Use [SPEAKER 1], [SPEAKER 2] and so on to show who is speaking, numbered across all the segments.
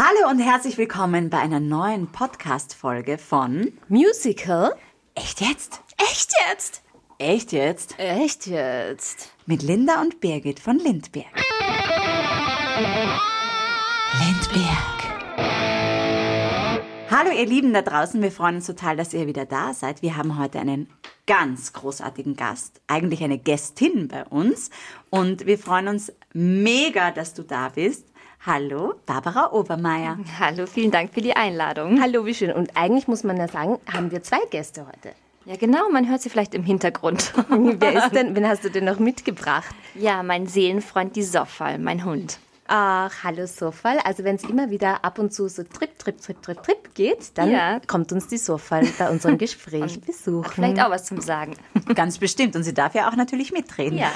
[SPEAKER 1] Hallo und herzlich willkommen bei einer neuen Podcast-Folge von
[SPEAKER 2] Musical?
[SPEAKER 1] Echt jetzt?
[SPEAKER 2] Echt jetzt?
[SPEAKER 1] Echt jetzt?
[SPEAKER 2] Echt jetzt?
[SPEAKER 1] Mit Linda und Birgit von Lindberg. Lindberg. Hallo ihr Lieben da draußen, wir freuen uns total, dass ihr wieder da seid. Wir haben heute einen ganz großartigen Gast, eigentlich eine Gästin bei uns und wir freuen uns mega, dass du da bist. Hallo, Barbara Obermeier.
[SPEAKER 3] Hallo, vielen Dank für die Einladung.
[SPEAKER 2] Hallo, wie schön. Und eigentlich muss man ja sagen, haben wir zwei Gäste heute.
[SPEAKER 3] Ja, genau, man hört sie vielleicht im Hintergrund.
[SPEAKER 2] Wer ist denn, wen hast du denn noch mitgebracht?
[SPEAKER 3] Ja, mein Seelenfreund, die Soffal, mein Hund.
[SPEAKER 2] Ach, hallo Sofal. Also wenn es immer wieder ab und zu so trip, trip, trip, trip, trip geht, dann
[SPEAKER 3] Ja.
[SPEAKER 2] kommt uns die Sofal bei unserem Gespräch besuchen.
[SPEAKER 3] Vielleicht auch was zum Sagen.
[SPEAKER 1] Ganz bestimmt. Und sie darf ja auch natürlich mitreden.
[SPEAKER 3] Ja.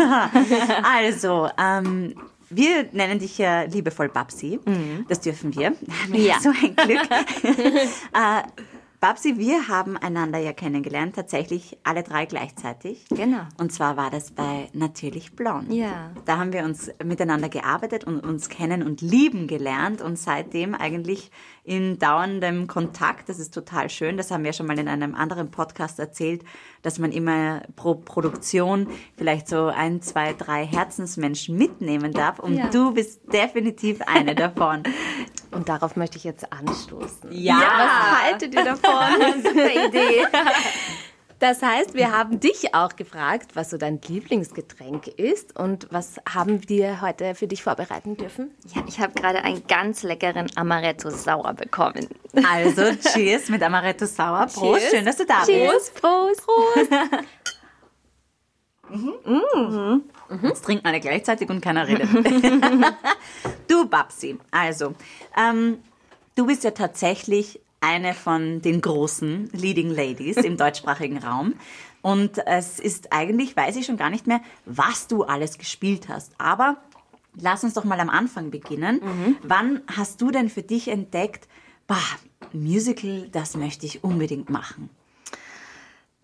[SPEAKER 1] also, ähm, wir nennen dich ja liebevoll Babsi. Das dürfen wir.
[SPEAKER 3] Ja.
[SPEAKER 1] So ein Glück. Babsi, wir haben einander ja kennengelernt, tatsächlich alle drei gleichzeitig.
[SPEAKER 3] Genau.
[SPEAKER 1] Und zwar war das bei Natürlich Blond.
[SPEAKER 3] Ja.
[SPEAKER 1] Da haben wir uns miteinander gearbeitet und uns kennen und lieben gelernt und seitdem eigentlich in dauerndem Kontakt. Das ist total schön. Das haben wir schon mal in einem anderen Podcast erzählt, dass man immer pro Produktion vielleicht so ein, zwei, drei Herzensmenschen mitnehmen darf. Und
[SPEAKER 3] Ja.
[SPEAKER 1] du bist definitiv eine davon.
[SPEAKER 2] Und darauf möchte ich jetzt anstoßen.
[SPEAKER 1] Ja.
[SPEAKER 2] Was haltet ihr davon?
[SPEAKER 3] Super Idee.
[SPEAKER 2] Das heißt, wir haben dich auch gefragt, was so dein Lieblingsgetränk ist und was haben wir heute für dich vorbereiten dürfen?
[SPEAKER 3] Ja, ich habe gerade einen ganz leckeren Amaretto Sauer bekommen.
[SPEAKER 1] Also, cheers mit Amaretto Sauer. Prost,
[SPEAKER 2] Cheers.
[SPEAKER 1] schön, dass du da bist.
[SPEAKER 3] Cheers, Prost. Prost.
[SPEAKER 1] Jetzt trinken alle gleichzeitig und keiner redet. du, Babsi, also, ähm, du bist ja tatsächlich eine von den großen Leading Ladies im deutschsprachigen Raum. Und es ist eigentlich, weiß ich schon gar nicht mehr, was du alles gespielt hast. Aber lass uns doch mal am Anfang beginnen. Wann hast du denn für dich entdeckt, bah, Musical, das möchte ich unbedingt machen?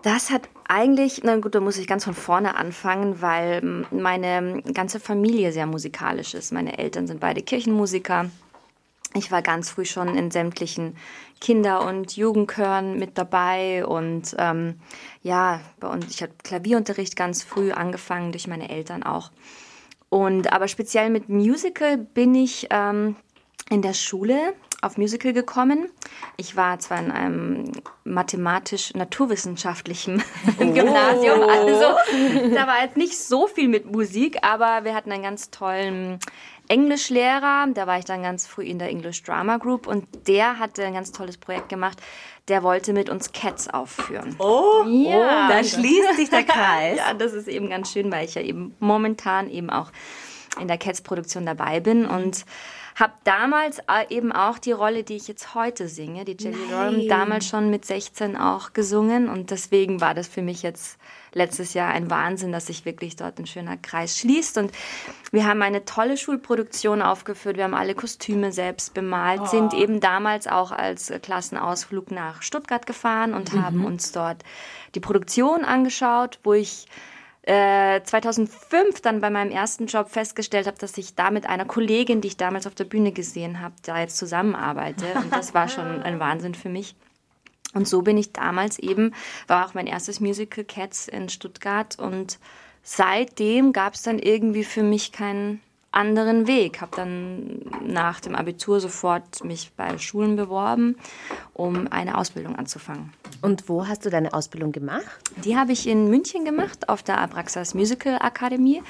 [SPEAKER 3] Das hat eigentlich, na gut, da muss ich ganz von vorne anfangen, weil mm, meine ganze Familie sehr musikalisch ist. Meine Eltern sind beide Kirchenmusiker. Ich war ganz früh schon in sämtlichen Kinder- und Jugendchören mit dabei und ähm, ja, uns, ich habe Klavierunterricht ganz früh angefangen durch meine Eltern auch. Und aber speziell mit Musical bin ich ähm, in der Schule auf Musical gekommen. Ich war zwar in einem mathematisch-naturwissenschaftlichen Gymnasium, also da war jetzt nicht so viel mit Musik, aber wir hatten einen ganz tollen Englischlehrer, da war ich dann ganz früh in der English Drama Group und der hatte ein ganz tolles Projekt gemacht. Der wollte mit uns Cats aufführen.
[SPEAKER 1] Oh,
[SPEAKER 3] Ja.
[SPEAKER 1] da schließt sich der Kreis.
[SPEAKER 3] Ja, das ist eben ganz schön, weil ich ja eben momentan eben auch in der Cats-Produktion dabei bin und habe damals äh, eben auch die Rolle, die ich jetzt heute singe, die Jelly Roll, damals schon mit 16 auch gesungen. Und deswegen war das für mich jetzt letztes Jahr ein Wahnsinn, dass sich wirklich dort ein schöner Kreis schließt. Und wir haben eine tolle Schulproduktion aufgeführt, wir haben alle Kostüme selbst bemalt, sind eben damals auch als Klassenausflug nach Stuttgart gefahren und haben uns dort die Produktion angeschaut, wo ich äh, 2005 dann bei meinem ersten Job festgestellt habe, dass ich da mit einer Kollegin, die ich damals auf der Bühne gesehen habe, da jetzt zusammenarbeite. Und das war schon ein Wahnsinn für mich. Und so bin ich damals eben, war auch mein erstes Musical Cats in Stuttgart und seitdem gab es dann irgendwie für mich keinen anderen Weg. Habe dann nach dem Abitur sofort mich bei Schulen beworben, um eine Ausbildung anzufangen.
[SPEAKER 2] Und wo hast du deine Ausbildung gemacht?
[SPEAKER 3] Die habe ich in München gemacht, auf der Abraxas Musical Akademie.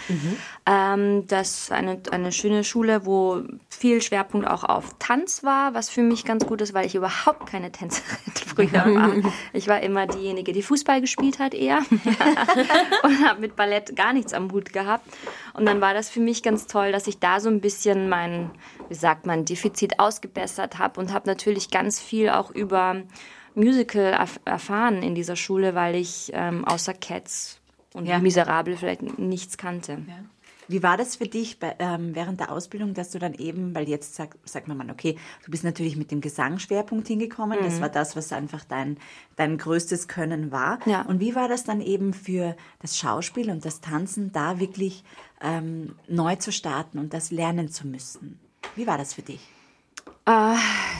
[SPEAKER 3] Ähm, das ist eine, eine schöne Schule, wo viel Schwerpunkt auch auf Tanz war, was für mich ganz gut ist, weil ich überhaupt keine Tänzerin früher war. Ich war immer diejenige, die Fußball gespielt hat eher und habe mit Ballett gar nichts am Hut gehabt. Und dann war das für mich ganz toll, dass ich da so ein bisschen mein, wie sagt man, Defizit ausgebessert habe und habe natürlich ganz viel auch über Musical erf erfahren in dieser Schule, weil ich ähm, außer Cats und
[SPEAKER 1] Ja.
[SPEAKER 3] Miserable vielleicht nichts kannte.
[SPEAKER 1] Wie war das für dich bei, ähm, während der Ausbildung, dass du dann eben, weil jetzt sag, sagt man mal, okay, du bist natürlich mit dem Gesangsschwerpunkt hingekommen,
[SPEAKER 3] Mhm.
[SPEAKER 1] das war das, was einfach dein, dein größtes Können war.
[SPEAKER 3] Ja.
[SPEAKER 1] Und wie war das dann eben für das Schauspiel und das Tanzen, da wirklich ähm, neu zu starten und das lernen zu müssen? Wie war das für dich?
[SPEAKER 3] Äh,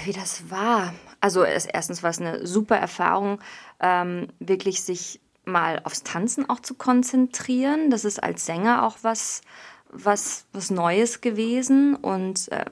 [SPEAKER 3] wie das war. Also es, erstens war es eine super Erfahrung, ähm, wirklich sich mal aufs Tanzen auch zu konzentrieren. Das ist als Sänger auch was, was, was Neues gewesen und äh,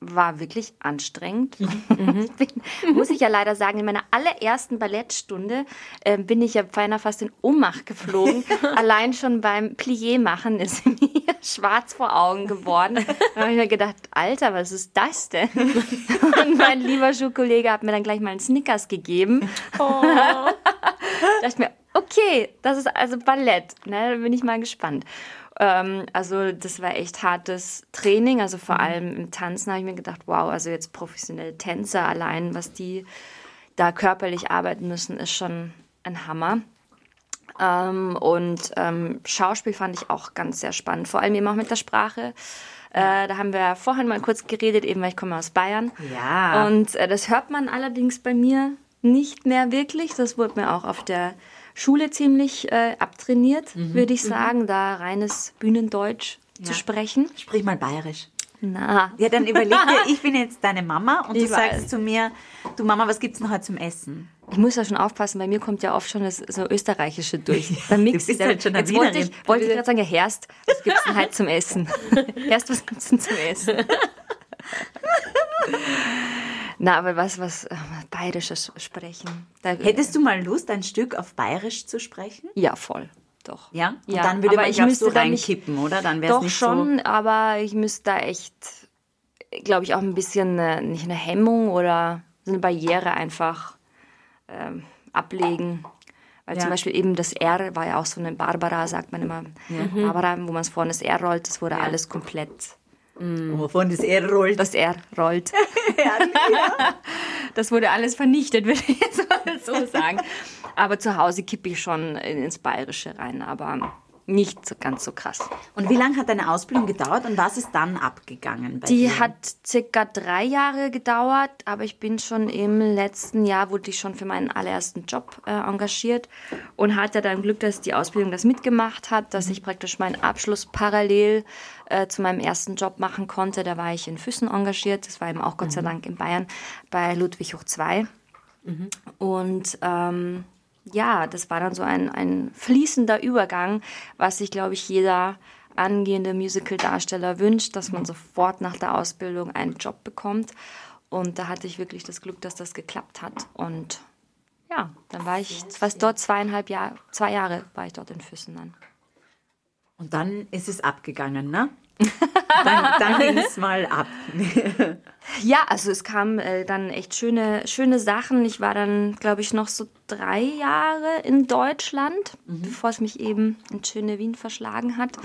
[SPEAKER 3] war wirklich anstrengend. Mhm. bin, muss ich ja leider sagen, in meiner allerersten Ballettstunde äh, bin ich ja beinahe fast in Ohnmacht geflogen. Allein schon beim Plié machen ist mir schwarz vor Augen geworden. Da habe ich mir gedacht, Alter, was ist das denn? Und mein lieber Schulkollege hat mir dann gleich mal einen Snickers gegeben. Oh. da dachte ich mir, okay, das ist also Ballett. Ne, da bin ich mal gespannt. Ähm, also das war echt hartes Training. Also vor mhm. allem im Tanzen habe ich mir gedacht, wow, also jetzt professionelle Tänzer allein, was die da körperlich arbeiten müssen, ist schon ein Hammer. Ähm, und ähm, Schauspiel fand ich auch ganz sehr spannend, vor allem eben auch mit der Sprache. Äh, da haben wir vorhin mal kurz geredet, eben weil ich komme aus Bayern.
[SPEAKER 1] Ja.
[SPEAKER 3] Und äh, das hört man allerdings bei mir nicht mehr wirklich. Das wurde mir auch auf der Schule ziemlich äh, abtrainiert, mhm. würde ich mhm. sagen, mhm. da reines Bühnendeutsch ja. zu sprechen.
[SPEAKER 1] Sprich mal bayerisch.
[SPEAKER 3] Na.
[SPEAKER 1] Ja, dann überleg dir, ich bin jetzt deine Mama und ich du weiß. sagst zu mir, du Mama, was gibt's denn heute zum Essen?
[SPEAKER 3] Ich muss ja schon aufpassen, bei mir kommt ja oft schon das so Österreichische durch.
[SPEAKER 1] Beim Mix du bist halt schon
[SPEAKER 3] Jetzt wollte ich, wollte ich gerade sagen, ja, Herst, was gibt's denn heute zum Essen? Herst, was gibt's denn zum Essen? Na, aber was, was äh, Bayerisches sprechen.
[SPEAKER 1] Da, Hättest du mal Lust, ein Stück auf Bayerisch zu sprechen?
[SPEAKER 3] Ja, voll. Doch.
[SPEAKER 1] Ja? Und ja, dann würde man, ich müsste so reinkippen, nicht, oder? Dann wäre es nicht
[SPEAKER 3] schon, so aber ich müsste da echt, glaube ich, auch ein bisschen, eine, nicht eine Hemmung oder eine Barriere einfach ähm, ablegen. Weil ja. zum Beispiel eben das R war ja auch so eine Barbara, sagt man immer. Ja. Barbara, wo man es vorne das R rollt, das wurde ja. alles komplett
[SPEAKER 1] Mm. Wovon das R rollt.
[SPEAKER 3] Das R rollt. ja, das wurde alles vernichtet, würde ich jetzt mal so sagen. Aber zu Hause kippe ich schon ins Bayerische rein. Aber nicht so ganz so krass.
[SPEAKER 1] Und wie lange hat deine Ausbildung gedauert und was ist dann abgegangen?
[SPEAKER 3] die dir? hat circa drei Jahre gedauert, aber ich bin schon im letzten Jahr, wurde ich schon für meinen allerersten Job äh, engagiert und hatte dann Glück, dass die Ausbildung das mitgemacht hat, dass ich praktisch meinen Abschluss parallel äh, zu meinem ersten Job machen konnte. Da war ich in Füssen engagiert, das war eben auch Gott sei mhm. Dank in Bayern bei Ludwig hoch 2. Mhm. Und ähm, ja, das war dann so ein, ein fließender Übergang, was sich, glaube ich, jeder angehende Musical-Darsteller wünscht, dass man sofort nach der Ausbildung einen Job bekommt. Und da hatte ich wirklich das Glück, dass das geklappt hat. Und ja, dann war ich fast dort zweieinhalb Jahre, zwei Jahre war ich dort in Füssen dann.
[SPEAKER 1] Und dann ist es abgegangen, ne? Dann, dann ging es mal ab.
[SPEAKER 3] ja, also es kamen äh, dann echt schöne, schöne Sachen. Ich war dann, glaube ich, noch so drei Jahre in Deutschland, mhm. bevor es mich eben in schöne Wien verschlagen hat.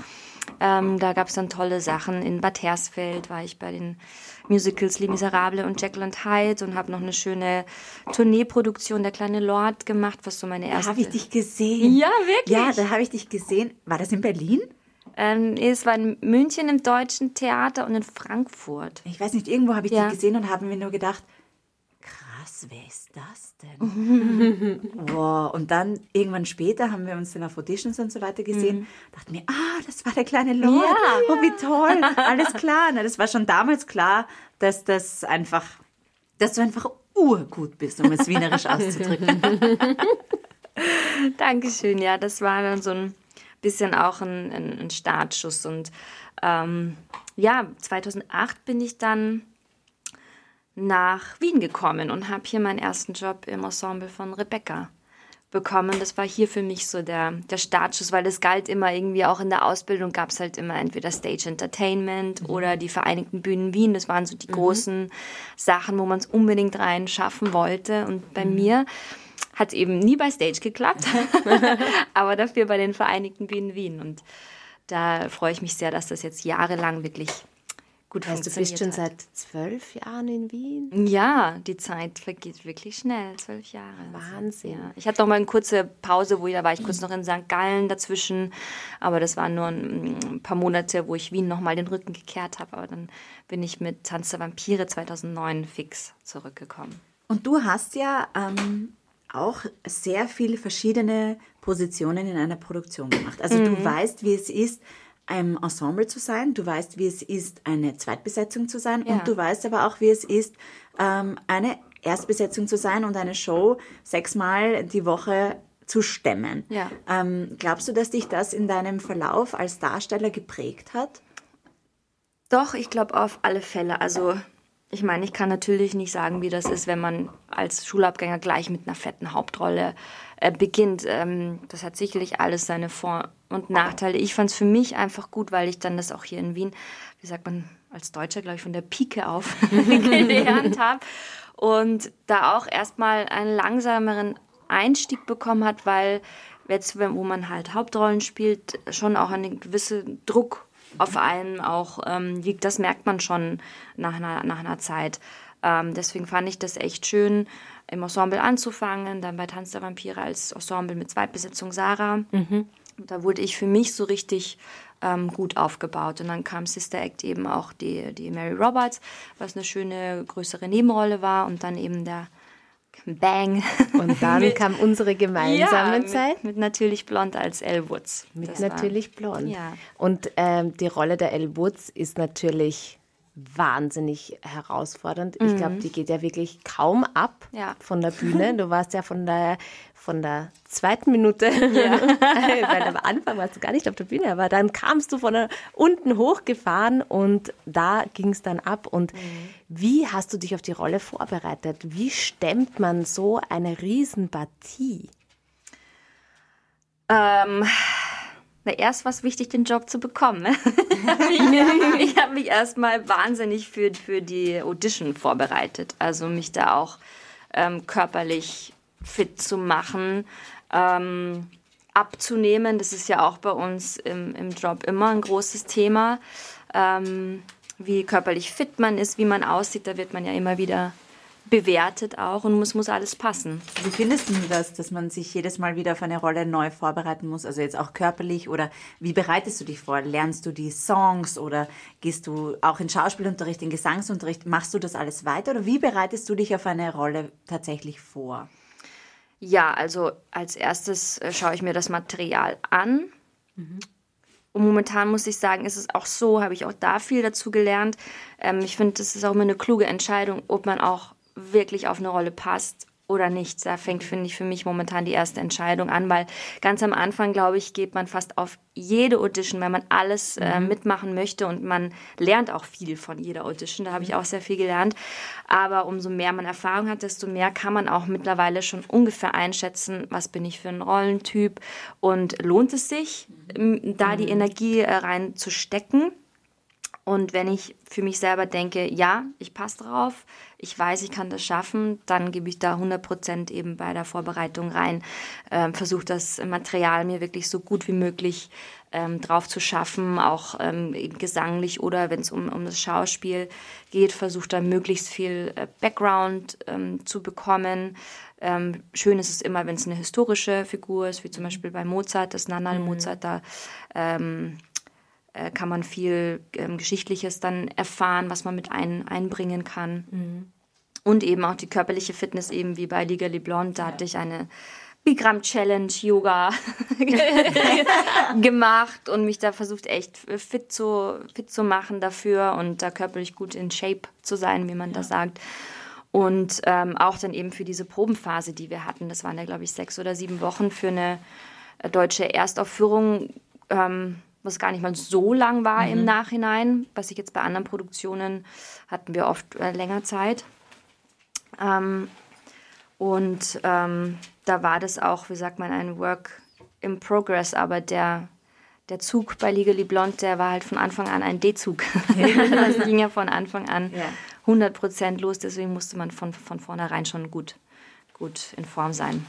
[SPEAKER 3] Ähm, da gab es dann tolle Sachen. In Bad Hersfeld war ich bei den Musicals Les Miserables und Jekyll und Hyde und habe noch eine schöne Tourneeproduktion Der kleine Lord gemacht, was so meine erste...
[SPEAKER 1] Da habe ich dich gesehen.
[SPEAKER 3] Ja, wirklich?
[SPEAKER 1] Ja, da habe ich dich gesehen. War das in Berlin?
[SPEAKER 3] Ähm, es war in München im Deutschen Theater und in Frankfurt.
[SPEAKER 1] Ich weiß nicht, irgendwo habe ich ja. die gesehen und habe mir nur gedacht, krass, wer ist das denn? wow. Und dann irgendwann später haben wir uns dann auf Auditions und so weiter gesehen. Mhm. Dachten mir, ah, das war der kleine Lord. Ja. Oh, wie toll. Alles klar. Na, das war schon damals klar, dass das einfach, dass du einfach urgut bist, um es wienerisch auszudrücken.
[SPEAKER 3] Dankeschön. Ja, das war dann so ein bisschen auch ein, ein, ein Startschuss. Und ähm, ja, 2008 bin ich dann nach Wien gekommen und habe hier meinen ersten Job im Ensemble von Rebecca bekommen. Das war hier für mich so der, der Startschuss, weil es galt immer irgendwie auch in der Ausbildung gab es halt immer entweder Stage Entertainment mhm. oder die Vereinigten Bühnen Wien. Das waren so die mhm. großen Sachen, wo man es unbedingt rein schaffen wollte. Und bei mhm. mir hat eben nie bei Stage geklappt, aber dafür bei den Vereinigten Bühnen Wien. Und da freue ich mich sehr, dass das jetzt jahrelang wirklich gut heißt, funktioniert.
[SPEAKER 2] Du bist schon
[SPEAKER 3] hat.
[SPEAKER 2] seit zwölf Jahren in Wien?
[SPEAKER 3] Ja, die Zeit vergeht wirklich schnell, zwölf Jahre.
[SPEAKER 2] Wahnsinn.
[SPEAKER 3] Ja. Ich hatte noch mal eine kurze Pause, wo ich, da war ich kurz noch in St. Gallen dazwischen, aber das waren nur ein paar Monate, wo ich Wien noch mal den Rücken gekehrt habe. Aber dann bin ich mit Tanz der Vampire 2009 fix zurückgekommen.
[SPEAKER 1] Und du hast ja ähm, auch sehr viele verschiedene Positionen in einer Produktion gemacht. Also mhm. du weißt, wie es ist, einem Ensemble zu sein, du weißt, wie es ist, eine Zweitbesetzung zu sein
[SPEAKER 3] Ja.
[SPEAKER 1] und du weißt aber auch, wie es ist, ähm, eine Erstbesetzung zu sein und eine Show sechsmal die Woche zu stemmen.
[SPEAKER 3] Ja.
[SPEAKER 1] Ähm, glaubst du, dass dich das in deinem Verlauf als Darsteller geprägt hat?
[SPEAKER 3] Doch, ich glaube auf alle Fälle. Also ich meine, ich kann natürlich nicht sagen, wie das ist, wenn man als Schulabgänger gleich mit einer fetten Hauptrolle äh, beginnt. Ähm, das hat sicherlich alles seine Vor- und Nachteile. Ich fand es für mich einfach gut, weil ich dann das auch hier in Wien, wie sagt man als Deutscher, glaube ich, von der Pike auf gelernt habe. Und da auch erstmal einen langsameren Einstieg bekommen hat, weil jetzt, wo man halt Hauptrollen spielt, schon auch ein gewisser Druck auf einen auch ähm, liegt. Das merkt man schon nach einer, nach einer Zeit. Ähm, deswegen fand ich das echt schön, im Ensemble anzufangen, dann bei Tanz der Vampire als Ensemble mit Zweitbesetzung Sarah. Und Da wurde ich für mich so richtig ähm, gut aufgebaut. Und dann kam Sister Act eben auch die, die Mary Roberts, was eine schöne, größere Nebenrolle war. Und dann eben der Bang.
[SPEAKER 2] Und dann kam unsere gemeinsame
[SPEAKER 3] mit,
[SPEAKER 2] Zeit.
[SPEAKER 3] Mit natürlich blond als Elle Woods.
[SPEAKER 2] Mit
[SPEAKER 3] Das war-
[SPEAKER 2] natürlich blond.
[SPEAKER 3] Ja.
[SPEAKER 2] Und ähm, die Rolle der Elle Woods ist natürlich wahnsinnig herausfordernd. Ich glaube, die geht ja wirklich kaum ab
[SPEAKER 3] Mhm. Ja.
[SPEAKER 2] von der Bühne. Du warst ja von der, von der zweiten Minute, weil am Anfang warst du gar nicht auf der Bühne, aber dann kamst du von der, unten hochgefahren und da ging es dann ab. Und
[SPEAKER 3] Mhm.
[SPEAKER 2] wie hast du dich auf die Rolle vorbereitet? Wie stemmt man so eine Riesenpartie?
[SPEAKER 3] Ähm, na, erst war es wichtig, den Job zu bekommen. Ne? ich ich habe mich erstmal wahnsinnig für, für die Audition vorbereitet. Also mich da auch ähm, körperlich fit zu machen, ähm, abzunehmen. Das ist ja auch bei uns im, im Job immer ein großes Thema. Ähm, wie körperlich fit man ist, wie man aussieht, da wird man ja immer wieder bewertet auch und muss, muss alles passen.
[SPEAKER 1] Wie findest du das, dass man sich jedes Mal wieder auf eine Rolle neu vorbereiten muss? Also jetzt auch körperlich oder wie bereitest du dich vor? Lernst du die Songs oder gehst du auch in Schauspielunterricht, in Gesangsunterricht? Machst du das alles weiter oder wie bereitest du dich auf eine Rolle tatsächlich vor?
[SPEAKER 3] Ja, also als erstes äh, schaue ich mir das Material an. Und momentan muss ich sagen, ist es auch so, habe ich auch da viel dazu gelernt. Ähm, ich finde, das ist auch immer eine kluge Entscheidung, ob man auch wirklich auf eine Rolle passt oder nicht. Da fängt, finde ich, für mich momentan die erste Entscheidung an, weil ganz am Anfang, glaube ich, geht man fast auf jede Audition, weil man alles äh, mitmachen möchte und man lernt auch viel von jeder Audition. Da habe ich auch sehr viel gelernt. Aber umso mehr man Erfahrung hat, desto mehr kann man auch mittlerweile schon ungefähr einschätzen, was bin ich für ein Rollentyp und lohnt es sich, m, da die Energie äh, reinzustecken. Und wenn ich für mich selber denke, ja, ich passe drauf, ich weiß, ich kann das schaffen, dann gebe ich da 100% eben bei der Vorbereitung rein, ähm, versuche das Material mir wirklich so gut wie möglich ähm, drauf zu schaffen, auch ähm, gesanglich oder wenn es um, um das Schauspiel geht, versuche da möglichst viel äh, Background ähm, zu bekommen. Ähm, schön ist es immer, wenn es eine historische Figur ist, wie zum Beispiel bei Mozart, das Nanal Mozart, da ähm, äh, kann man viel ähm, Geschichtliches dann erfahren, was man mit ein, einbringen kann. Und eben auch die körperliche Fitness, eben wie bei Legally Blonde, da hatte ich eine Bigram Challenge Yoga gemacht und mich da versucht echt fit zu, fit zu machen dafür und da körperlich gut in Shape zu sein, wie man das sagt. Und ähm, auch dann eben für diese Probenphase, die wir hatten, das waren ja, glaube ich, sechs oder sieben Wochen für eine deutsche Erstaufführung, ähm, was gar nicht mal so lang war im Nachhinein. Was ich jetzt bei anderen Produktionen hatten wir oft äh, länger Zeit. Ähm, und ähm, da war das auch, wie sagt man, ein Work in Progress, aber der, der Zug bei Legally Blonde, der war halt von Anfang an ein D-Zug. das ging ja von Anfang an
[SPEAKER 1] Ja.
[SPEAKER 3] 100 Prozent los, deswegen musste man von, von vornherein schon gut, gut in Form sein.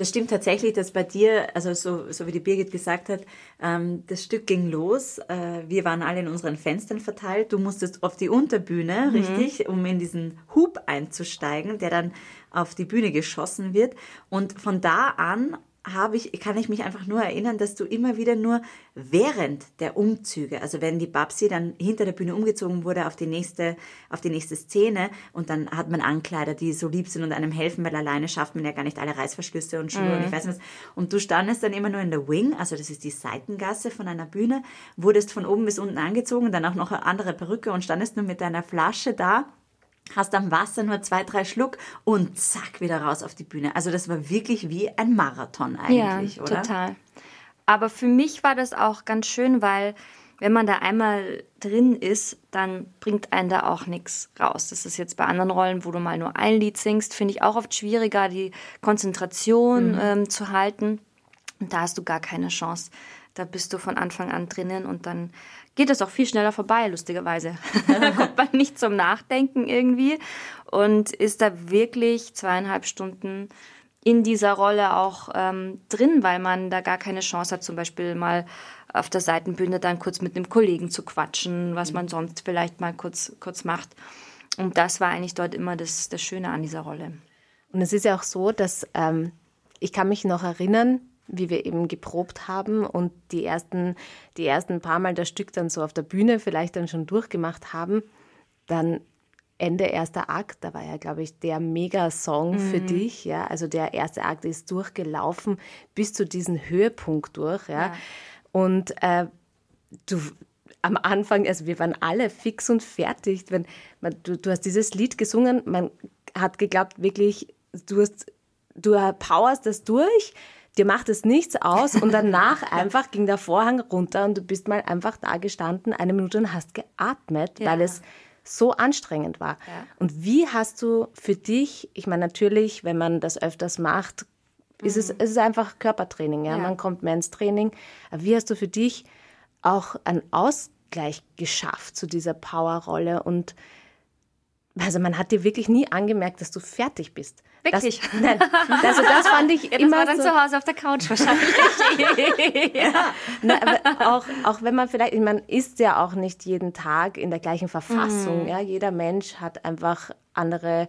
[SPEAKER 1] Das stimmt tatsächlich, dass bei dir, also so, so wie die Birgit gesagt hat, ähm, das Stück ging los. Äh, wir waren alle in unseren Fenstern verteilt. Du musstest auf die Unterbühne, richtig, um in diesen Hub einzusteigen, der dann auf die Bühne geschossen wird. Und von da an habe ich, kann ich mich einfach nur erinnern, dass du immer wieder nur während der Umzüge, also wenn die Babsi dann hinter der Bühne umgezogen wurde auf die nächste, auf die nächste Szene und dann hat man Ankleider, die so lieb sind und einem helfen, weil alleine schafft man ja gar nicht alle Reißverschlüsse und Schuhe mhm. und ich weiß nicht was. Und du standest dann immer nur in der Wing, also das ist die Seitengasse von einer Bühne, wurdest von oben bis unten angezogen, dann auch noch eine andere Perücke und standest nur mit deiner Flasche da hast am Wasser nur zwei, drei Schluck und zack, wieder raus auf die Bühne. Also das war wirklich wie ein Marathon eigentlich,
[SPEAKER 3] ja,
[SPEAKER 1] oder?
[SPEAKER 3] total. Aber für mich war das auch ganz schön, weil wenn man da einmal drin ist, dann bringt einen da auch nichts raus. Das ist jetzt bei anderen Rollen, wo du mal nur ein Lied singst, finde ich auch oft schwieriger, die Konzentration mhm. ähm, zu halten. Und da hast du gar keine Chance. Da bist du von Anfang an drinnen und dann geht es auch viel schneller vorbei, lustigerweise. da kommt man nicht zum Nachdenken irgendwie und ist da wirklich zweieinhalb Stunden in dieser Rolle auch ähm, drin, weil man da gar keine Chance hat, zum Beispiel mal auf der Seitenbühne dann kurz mit einem Kollegen zu quatschen, was man sonst vielleicht mal kurz, kurz macht. Und das war eigentlich dort immer das, das Schöne an dieser Rolle.
[SPEAKER 2] Und es ist ja auch so, dass ähm, ich kann mich noch erinnern, wie wir eben geprobt haben und die ersten, die ersten paar Mal das Stück dann so auf der Bühne vielleicht dann schon durchgemacht haben, dann Ende erster Akt, da war ja, glaube ich, der Mega-Song mhm. für dich, ja, also der erste Akt ist durchgelaufen bis zu diesem Höhepunkt durch, ja, ja. und äh, du, am Anfang, also wir waren alle fix und fertig, wenn man, du, du hast dieses Lied gesungen, man hat geglaubt, wirklich, du hast, du powerst das durch, dir macht es nichts aus und danach einfach ging der Vorhang runter und du bist mal einfach da gestanden, eine Minute und hast geatmet, ja. weil es so anstrengend war. Ja. Und wie hast du für dich, ich meine natürlich, wenn man das öfters macht, ist es, mhm. es ist einfach Körpertraining, ja? ja. man kommt mehr ins Training, aber wie hast du für dich auch einen Ausgleich geschafft zu dieser Powerrolle und also man hat dir wirklich nie angemerkt, dass du fertig bist.
[SPEAKER 3] Wirklich?
[SPEAKER 2] Das, nein, also das fand ich ja, das immer
[SPEAKER 3] war dann
[SPEAKER 2] so,
[SPEAKER 3] zu Hause auf der Couch wahrscheinlich.
[SPEAKER 2] ja. Na, aber auch, auch wenn man vielleicht, man ist ja auch nicht jeden Tag in der gleichen Verfassung. Mhm. Ja, jeder Mensch hat einfach andere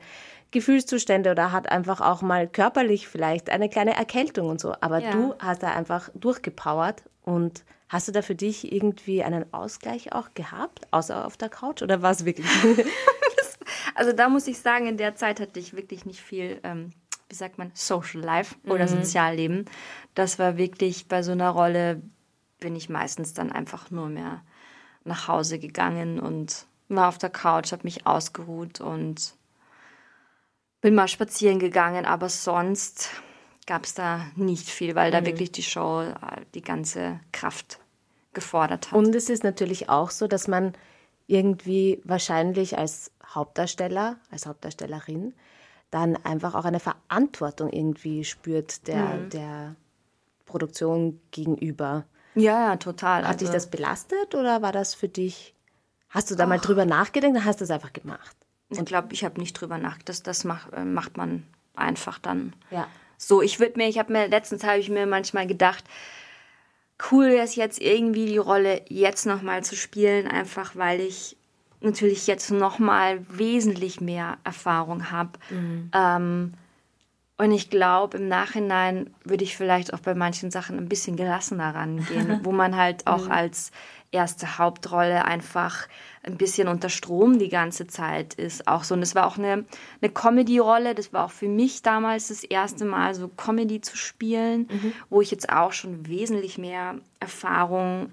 [SPEAKER 2] Gefühlszustände oder hat einfach auch mal körperlich vielleicht eine kleine Erkältung und so. Aber ja. du hast da einfach durchgepowert und hast du da für dich irgendwie einen Ausgleich auch gehabt, außer auf der Couch oder war es wirklich?
[SPEAKER 3] Also da muss ich sagen, in der Zeit hatte ich wirklich nicht viel, ähm, wie sagt man, Social Life oder mhm. Sozialleben. Das war wirklich bei so einer Rolle, bin ich meistens dann einfach nur mehr nach Hause gegangen und war auf der Couch, habe mich ausgeruht und bin mal spazieren gegangen, aber sonst gab es da nicht viel, weil mhm. da wirklich die Show äh, die ganze Kraft gefordert hat.
[SPEAKER 2] Und es ist natürlich auch so, dass man irgendwie wahrscheinlich als Hauptdarsteller, als Hauptdarstellerin, dann einfach auch eine Verantwortung irgendwie spürt der, mhm. der Produktion gegenüber.
[SPEAKER 3] Ja, ja, total.
[SPEAKER 2] Hat also, dich das belastet oder war das für dich, hast du da oh. mal drüber nachgedacht oder hast du es einfach gemacht?
[SPEAKER 3] Ich glaube, ich habe nicht drüber nachgedacht. Das, das macht, äh, macht man einfach dann.
[SPEAKER 2] Ja.
[SPEAKER 3] So, ich würde mir, ich habe mir, letztens habe ich mir manchmal gedacht, cool wäre es jetzt irgendwie die Rolle jetzt nochmal zu spielen, einfach weil ich natürlich jetzt noch mal wesentlich mehr Erfahrung habe. Mhm. Ähm, und ich glaube, im Nachhinein würde ich vielleicht auch bei manchen Sachen ein bisschen gelassener rangehen, wo man halt auch mhm. als erste Hauptrolle einfach ein bisschen unter Strom die ganze Zeit ist. Auch so. Und es war auch eine, eine Comedy-Rolle. Das war auch für mich damals das erste Mal, so Comedy zu spielen, mhm. wo ich jetzt auch schon wesentlich mehr Erfahrung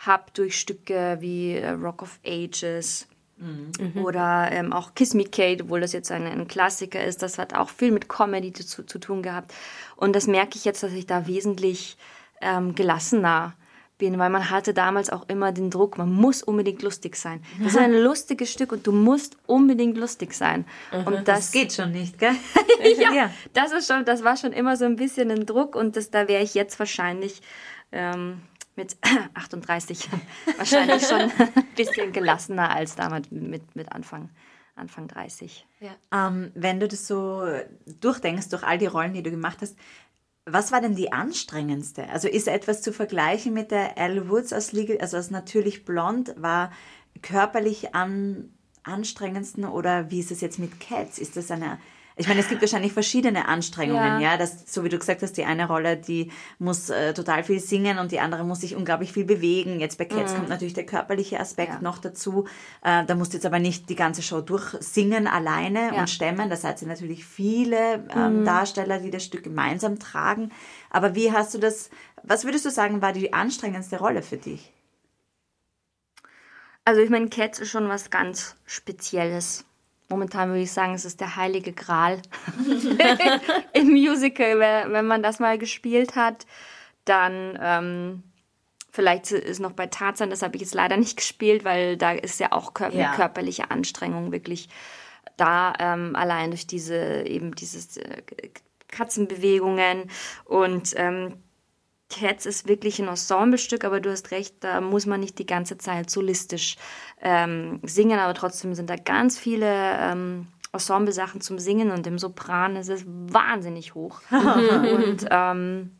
[SPEAKER 3] habe durch Stücke wie äh, Rock of Ages mhm. oder ähm, auch Kiss Me Kate, obwohl das jetzt ein, ein, Klassiker ist. Das hat auch viel mit Comedy zu, zu tun gehabt. Und das merke ich jetzt, dass ich da wesentlich ähm, gelassener bin, weil man hatte damals auch immer den Druck, man muss unbedingt lustig sein. Das ist ein lustiges Stück und du musst unbedingt lustig sein.
[SPEAKER 1] Mhm, und das, das, geht schon nicht, gell?
[SPEAKER 3] ja, ja, das ist schon, das war schon immer so ein bisschen ein Druck und das, da wäre ich jetzt wahrscheinlich ähm, mit 38 wahrscheinlich schon ein bisschen gelassener als damals mit, mit Anfang, Anfang 30.
[SPEAKER 1] Ja. Ähm, wenn du das so durchdenkst, durch all die Rollen, die du gemacht hast, was war denn die anstrengendste? Also ist etwas zu vergleichen mit der Elle Woods aus Legal, also aus Natürlich Blond, war körperlich am anstrengendsten oder wie ist es jetzt mit Cats? Ist das eine Ich meine, es gibt wahrscheinlich verschiedene Anstrengungen, ja. ja das, so wie du gesagt hast, die eine Rolle, die muss äh, total viel singen und die andere muss sich unglaublich viel bewegen. Jetzt bei Cats mhm. kommt natürlich der körperliche Aspekt ja. noch dazu. Äh, da musst du jetzt aber nicht die ganze Show durchsingen alleine ja. und stemmen. Da seid ihr natürlich viele ähm, mhm. Darsteller, die das Stück gemeinsam tragen. Aber wie hast du das, was würdest du sagen, war die anstrengendste Rolle für dich?
[SPEAKER 3] Also ich meine, Cats ist schon was ganz Spezielles momentan würde ich sagen, es ist der heilige Gral im Musical. Wenn man das mal gespielt hat, dann ähm, vielleicht ist noch bei Tarzan, das habe ich jetzt leider nicht gespielt, weil da ist ja auch kör ja. körperliche Anstrengung wirklich da, ähm, allein durch diese eben dieses äh, Katzenbewegungen und ähm, Cats ist wirklich ein Ensemblestück, aber du hast recht, da muss man nicht die ganze Zeit solistisch ähm, singen, aber trotzdem sind da ganz viele ähm, Ensemble-Sachen zum Singen und im Sopran ist es wahnsinnig hoch. und ähm,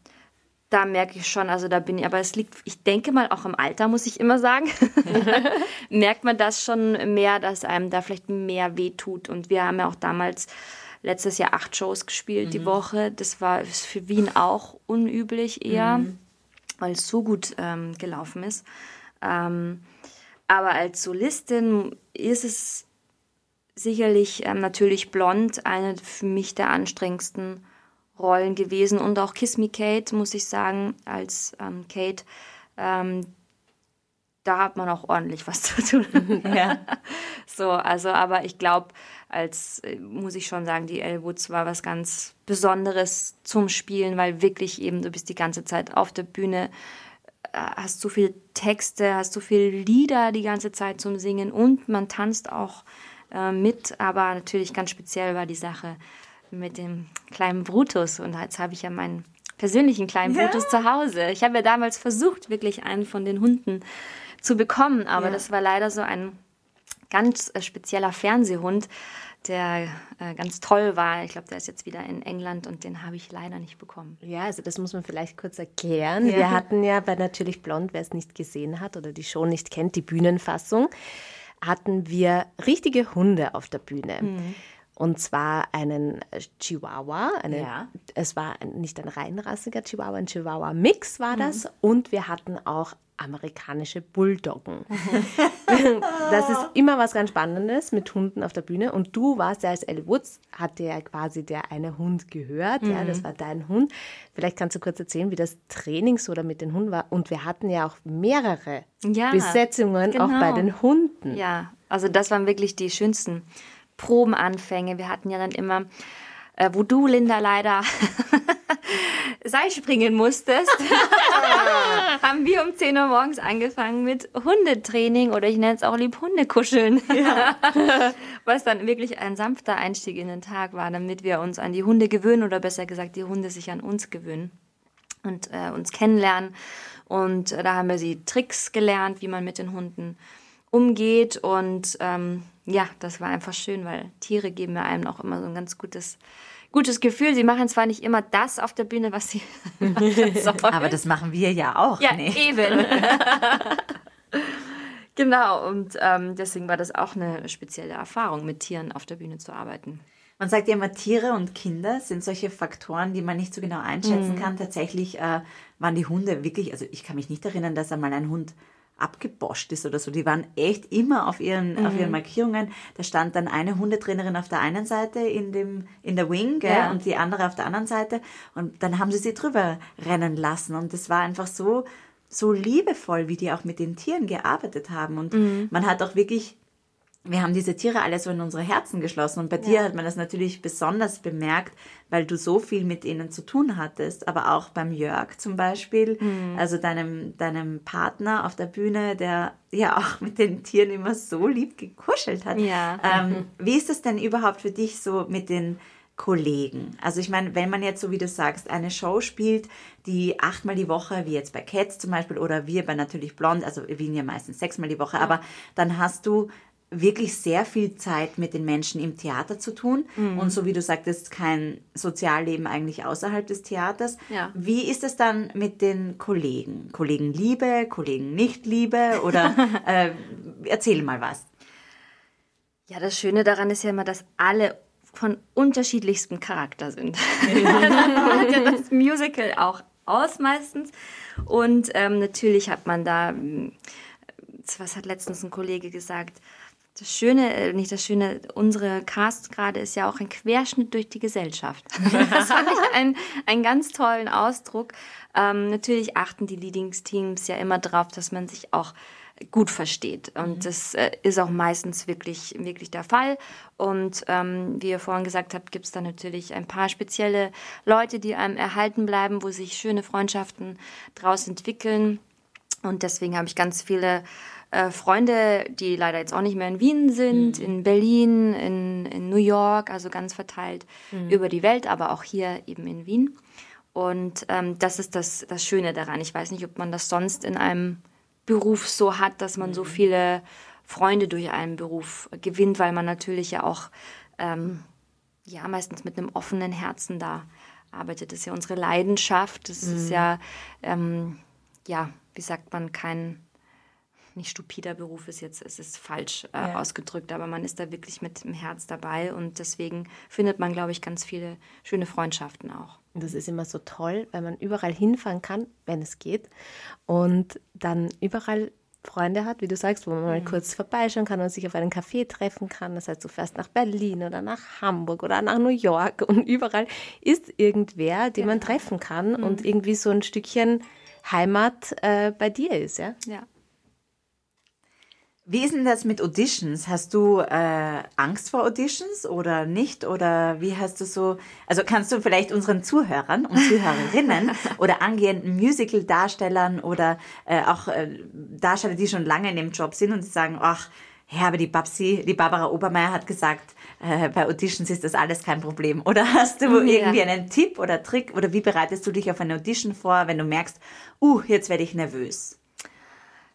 [SPEAKER 3] da merke ich schon, also da bin ich, aber es liegt, ich denke mal auch im Alter, muss ich immer sagen, merkt man das schon mehr, dass einem da vielleicht mehr wehtut. Und wir haben ja auch damals letztes Jahr acht Shows gespielt mhm. die Woche. Das war für Wien auch unüblich eher, mhm. weil es so gut ähm, gelaufen ist. Ähm, aber als Solistin ist es sicherlich ähm, natürlich blond eine für mich der anstrengendsten Rollen gewesen und auch Kiss Me Kate, muss ich sagen, als ähm, Kate. Ähm, da hat man auch ordentlich was zu tun. ja. So, also, aber ich glaube, als, äh, muss ich schon sagen, die Elwoods war was ganz Besonderes zum Spielen, weil wirklich eben, du bist die ganze Zeit auf der Bühne, äh, hast so viel Texte, hast so viele Lieder die ganze Zeit zum Singen und man tanzt auch äh, mit, aber natürlich ganz speziell war die Sache mit dem kleinen Brutus und jetzt habe ich ja meinen persönlichen kleinen ja. Brutus zu Hause. Ich habe ja damals versucht, wirklich einen von den Hunden zu bekommen, aber ja. das war leider so ein ganz äh, spezieller Fernsehhund, der äh, ganz toll war. Ich glaube, der ist jetzt wieder in England und den habe ich leider nicht bekommen.
[SPEAKER 2] Ja, also das muss man vielleicht kurz erklären. Ja. Wir hatten ja bei Natürlich Blond, wer es nicht gesehen hat oder die Show nicht kennt, die Bühnenfassung, hatten wir richtige Hunde auf der Bühne. Mhm. Und zwar einen Chihuahua. Eine, ja. Es war nicht ein reinrassiger Chihuahua, ein Chihuahua-Mix war das. Mhm. Und wir hatten auch amerikanische Bulldoggen. das ist immer was ganz Spannendes mit Hunden auf der Bühne. Und du warst ja als Elle Woods, hatte ja quasi der eine Hund gehört. Mhm. Ja, das mhm. war dein Hund. Vielleicht kannst du kurz erzählen, wie das Training so da mit den Hunden war. Und wir hatten ja auch mehrere ja, Besetzungen genau. auch bei den Hunden.
[SPEAKER 3] Ja, also das waren wirklich die schönsten Probenanfänge. Wir hatten ja dann immer äh, wo du, Linda, leider Seil springen musstest, haben wir um 10 Uhr morgens angefangen mit Hundetraining oder ich nenne es auch lieb Hundekuscheln. Ja. Was dann wirklich ein sanfter Einstieg in den Tag war, damit wir uns an die Hunde gewöhnen oder besser gesagt, die Hunde sich an uns gewöhnen und äh, uns kennenlernen. Und äh, da haben wir sie Tricks gelernt, wie man mit den Hunden umgeht. Und ähm, ja, das war einfach schön, weil Tiere geben mir einem auch immer so ein ganz gutes gutes Gefühl. Sie machen zwar nicht immer das auf der Bühne, was sie
[SPEAKER 1] sollen. Aber das machen wir ja auch.
[SPEAKER 3] Ja, nicht. eben. genau, und ähm, deswegen war das auch eine spezielle Erfahrung, mit Tieren auf der Bühne zu arbeiten.
[SPEAKER 1] Man sagt ja immer, Tiere und Kinder sind solche Faktoren, die man nicht so genau einschätzen mhm. kann. Tatsächlich äh, waren die Hunde wirklich, also ich kann mich nicht erinnern, dass einmal ein Hund abgeboscht ist oder so. Die waren echt immer auf ihren, mhm. auf ihren Markierungen. Da stand dann eine Hundetrainerin auf der einen Seite in, dem, in der Wing gell, ja. und die andere auf der anderen Seite. Und dann haben sie sie drüber rennen lassen. Und das war einfach so, so liebevoll, wie die auch mit den Tieren gearbeitet haben. Und mhm. man hat auch wirklich wir haben diese Tiere alle so in unsere Herzen geschlossen. Und bei ja. dir hat man das natürlich besonders bemerkt, weil du so viel mit ihnen zu tun hattest. Aber auch beim Jörg zum Beispiel, mhm. also deinem, deinem Partner auf der Bühne, der ja auch mit den Tieren immer so lieb gekuschelt hat. Ja. Ähm, mhm. Wie ist es denn überhaupt für dich so mit den Kollegen. Also ich meine, wenn man jetzt so wie du sagst, eine Show spielt, die achtmal die Woche, wie jetzt bei Cats zum Beispiel oder wir bei Natürlich Blond, also Wien ja meistens sechsmal die Woche, ja. aber dann hast du wirklich sehr viel Zeit mit den Menschen im Theater zu tun mhm. und so wie du sagtest, kein Sozialleben eigentlich außerhalb des Theaters. Ja. Wie ist es dann mit den Kollegen? Kollegen Liebe, Kollegen nicht Liebe oder äh, erzähl mal was.
[SPEAKER 3] Ja, das Schöne daran ist ja immer, dass alle von unterschiedlichstem Charakter sind. hat ja das Musical auch aus meistens. Und ähm, natürlich hat man da, hm, was hat letztens ein Kollege gesagt, das Schöne, äh, nicht das Schöne, unsere Cast gerade ist ja auch ein Querschnitt durch die Gesellschaft. Das fand ich einen, einen ganz tollen Ausdruck. Ähm, natürlich achten die Leading-Teams ja immer darauf, dass man sich auch gut versteht. Und mhm. das äh, ist auch meistens wirklich, wirklich der Fall. Und ähm, wie ihr vorhin gesagt habt, gibt es da natürlich ein paar spezielle Leute, die einem erhalten bleiben, wo sich schöne Freundschaften daraus entwickeln. Und deswegen habe ich ganz viele äh, Freunde, die leider jetzt auch nicht mehr in Wien sind, mhm. in Berlin, in, in New York, also ganz verteilt mhm. über die Welt, aber auch hier eben in Wien. Und ähm, das ist das, das Schöne daran. Ich weiß nicht, ob man das sonst in einem Beruf so hat, dass man so mhm. viele Freunde durch einen Beruf gewinnt, weil man natürlich ja auch ähm, ja meistens mit einem offenen Herzen da arbeitet. Das ist ja unsere Leidenschaft. Das mhm. ist ja ähm, ja wie sagt man kein nicht stupider Beruf ist jetzt, es ist falsch äh, ja. ausgedrückt, aber man ist da wirklich mit dem Herz dabei und deswegen findet man, glaube ich, ganz viele schöne Freundschaften auch.
[SPEAKER 2] Das ist immer so toll, weil man überall hinfahren kann, wenn es geht. Und dann überall Freunde hat, wie du sagst, wo man mhm. mal kurz vorbeischauen kann und sich auf einen Café treffen kann. Das heißt, du fährst nach Berlin oder nach Hamburg oder nach New York und überall ist irgendwer, den ja. man treffen kann mhm. und irgendwie so ein Stückchen Heimat äh, bei dir ist, ja?
[SPEAKER 3] Ja.
[SPEAKER 1] Wie ist denn das mit Auditions? Hast du äh, Angst vor Auditions oder nicht? Oder wie hast du so, also kannst du vielleicht unseren Zuhörern und Zuhörerinnen oder angehenden Musical-Darstellern oder äh, auch äh, Darsteller, die schon lange in dem Job sind und sagen, ach, ja, aber die Babsi, die Barbara Obermeier hat gesagt, äh, bei Auditions ist das alles kein Problem. Oder hast du ja. irgendwie einen Tipp oder Trick oder wie bereitest du dich auf eine Audition vor, wenn du merkst, uh, jetzt werde ich nervös?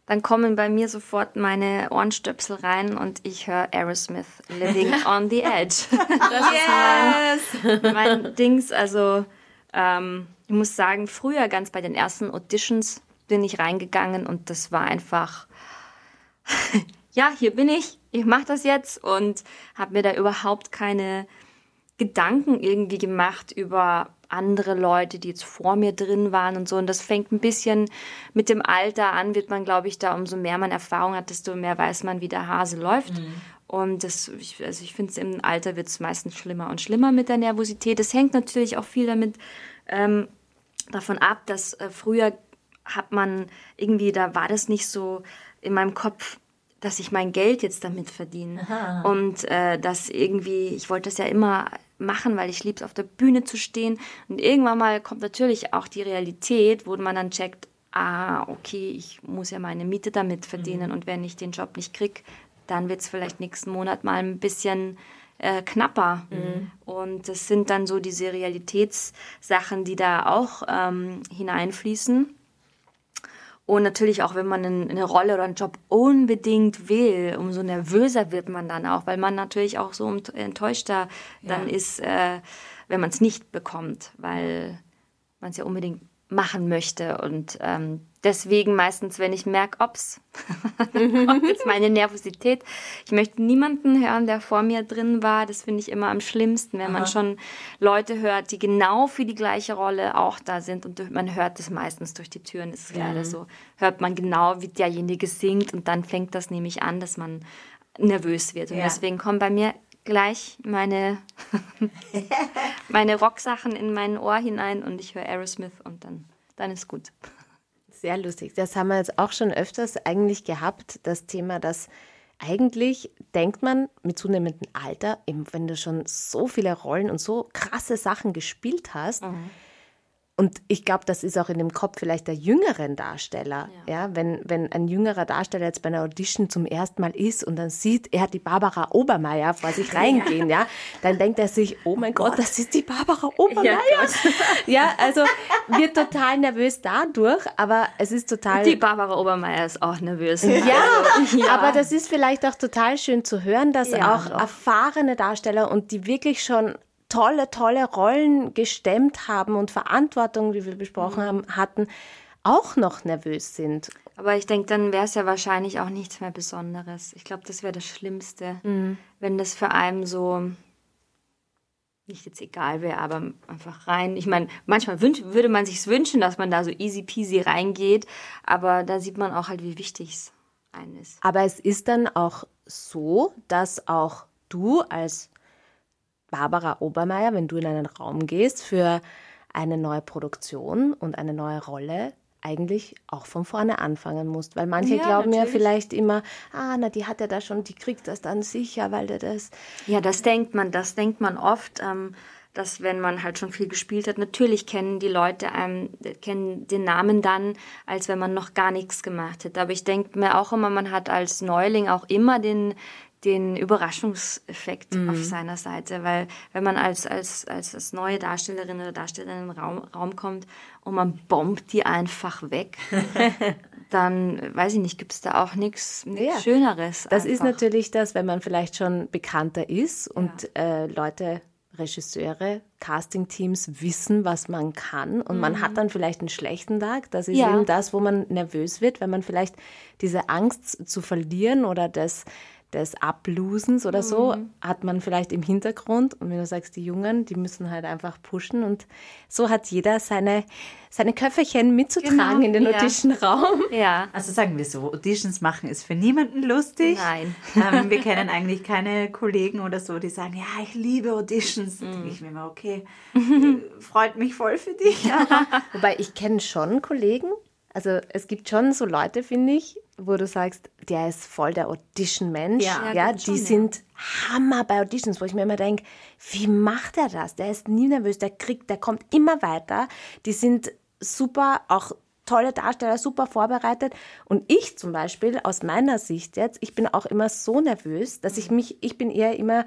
[SPEAKER 3] Dann kommen bei mir sofort meine Ohrenstöpsel rein und ich höre Aerosmith Living on the Edge. Das yes. ist mein, mein Dings. Also ähm, ich muss sagen, früher ganz bei den ersten Auditions bin ich reingegangen und das war einfach, ja, hier bin ich, ich mache das jetzt und habe mir da überhaupt keine Gedanken irgendwie gemacht über andere Leute, die jetzt vor mir drin waren und so. Und das fängt ein bisschen mit dem Alter an, wird man, glaube ich, da umso mehr man Erfahrung hat, desto mehr weiß man, wie der Hase läuft. Mhm. Und das, ich, also ich finde, im Alter wird es meistens schlimmer und schlimmer mit der Nervosität. Das hängt natürlich auch viel damit ähm, davon ab, dass äh, früher hat man irgendwie, da war das nicht so in meinem Kopf, dass ich mein Geld jetzt damit verdiene. Aha. Und äh, dass irgendwie, ich wollte das ja immer machen, weil ich liebe es, auf der Bühne zu stehen. Und irgendwann mal kommt natürlich auch die Realität, wo man dann checkt, ah, okay, ich muss ja meine Miete damit verdienen. Mhm. Und wenn ich den Job nicht kriege, dann wird es vielleicht nächsten Monat mal ein bisschen äh, knapper. Mhm. Und das sind dann so diese Realitätssachen, die da auch ähm, hineinfließen. Und natürlich auch, wenn man eine Rolle oder einen Job unbedingt will, umso nervöser wird man dann auch, weil man natürlich auch so enttäuschter dann ja. ist, äh, wenn man es nicht bekommt, weil man es ja unbedingt machen möchte. Und ähm, deswegen meistens, wenn ich merke, ops, kommt jetzt meine Nervosität. Ich möchte niemanden hören, der vor mir drin war. Das finde ich immer am schlimmsten, wenn Aha. man schon Leute hört, die genau für die gleiche Rolle auch da sind. Und man hört das meistens durch die Türen. Das ist mhm. leider so. Hört man genau, wie derjenige singt. Und dann fängt das nämlich an, dass man nervös wird. Und ja. deswegen kommen bei mir gleich meine, meine Rocksachen in mein Ohr hinein und ich höre Aerosmith und dann, dann ist gut.
[SPEAKER 2] Sehr lustig. Das haben wir jetzt auch schon öfters eigentlich gehabt, das Thema, dass eigentlich denkt man mit zunehmendem Alter, eben wenn du schon so viele Rollen und so krasse Sachen gespielt hast, mhm und ich glaube, das ist auch in dem Kopf vielleicht der jüngeren Darsteller. Ja. ja, wenn, wenn ein jüngerer Darsteller jetzt bei einer Audition zum ersten Mal ist und dann sieht, er hat die Barbara Obermeier vor sich reingehen, ja, dann denkt er sich, oh mein Gott, das ist die Barbara Obermeier. Ja, ja, also wird total nervös dadurch, aber es ist total.
[SPEAKER 3] Die Barbara Obermeier ist auch nervös.
[SPEAKER 2] Ja, also, ja. aber das ist vielleicht auch total schön zu hören, dass auch doch. erfahrene Darsteller und die wirklich schon tolle, tolle Rollen gestemmt haben und Verantwortung, wie wir besprochen mhm. haben, hatten, auch noch nervös sind.
[SPEAKER 3] Aber ich denke, dann wäre es ja wahrscheinlich auch nichts mehr Besonderes. Ich glaube, das wäre das Schlimmste, mhm. wenn das für einen so, nicht jetzt egal wäre, aber einfach rein. Ich meine, manchmal würde man sich wünschen, dass man da so easy peasy reingeht, aber da sieht man auch halt, wie wichtig es einen ist.
[SPEAKER 2] Aber es ist dann auch so, dass auch du als Barbara Obermeier, wenn du in einen Raum gehst für eine neue Produktion und eine neue Rolle, eigentlich auch von vorne anfangen musst. Weil manche ja, glauben natürlich. ja vielleicht immer, ah, na, die hat ja da schon, die kriegt das dann sicher, weil der das.
[SPEAKER 3] Ja, das denkt man, das denkt man oft. Ähm, dass wenn man halt schon viel gespielt hat, natürlich kennen die Leute einem, kennen den Namen dann, als wenn man noch gar nichts gemacht hätte. Aber ich denke mir auch immer, man hat als Neuling auch immer den, den Überraschungseffekt mhm. auf seiner Seite, weil wenn man als, als, als, als neue Darstellerin oder Darsteller in den Raum, Raum kommt und man bombt die einfach weg, dann weiß ich nicht, gibt es da auch nichts ja. Schöneres.
[SPEAKER 2] Das einfach. ist natürlich das, wenn man vielleicht schon bekannter ist und ja. äh, Leute Regisseure, Castingteams wissen, was man kann und mhm. man hat dann vielleicht einen schlechten Tag. Das ist ja. eben das, wo man nervös wird, wenn man vielleicht diese Angst zu verlieren oder das des Ablosens oder so mhm. hat man vielleicht im Hintergrund. Und wenn du sagst, die Jungen, die müssen halt einfach pushen. Und so hat jeder seine, seine Köfferchen mitzutragen genau, in den ja. Auditionraum.
[SPEAKER 1] Ja. Also sagen wir so, Auditions machen ist für niemanden lustig.
[SPEAKER 3] Nein.
[SPEAKER 1] Ähm, wir kennen eigentlich keine Kollegen oder so, die sagen, ja, ich liebe Auditions. Da denke ich mir immer, okay, freut mich voll für dich.
[SPEAKER 2] Wobei ich kenne schon Kollegen, also es gibt schon so Leute, finde ich, wo du sagst, der ist voll der Audition-Mensch. Ja, ja die schon, sind ja. Hammer bei Auditions, wo ich mir immer denke, wie macht er das? Der ist nie nervös, der kriegt, der kommt immer weiter. Die sind super, auch tolle Darsteller, super vorbereitet. Und ich zum Beispiel, aus meiner Sicht jetzt, ich bin auch immer so nervös, dass ich mich, ich bin eher immer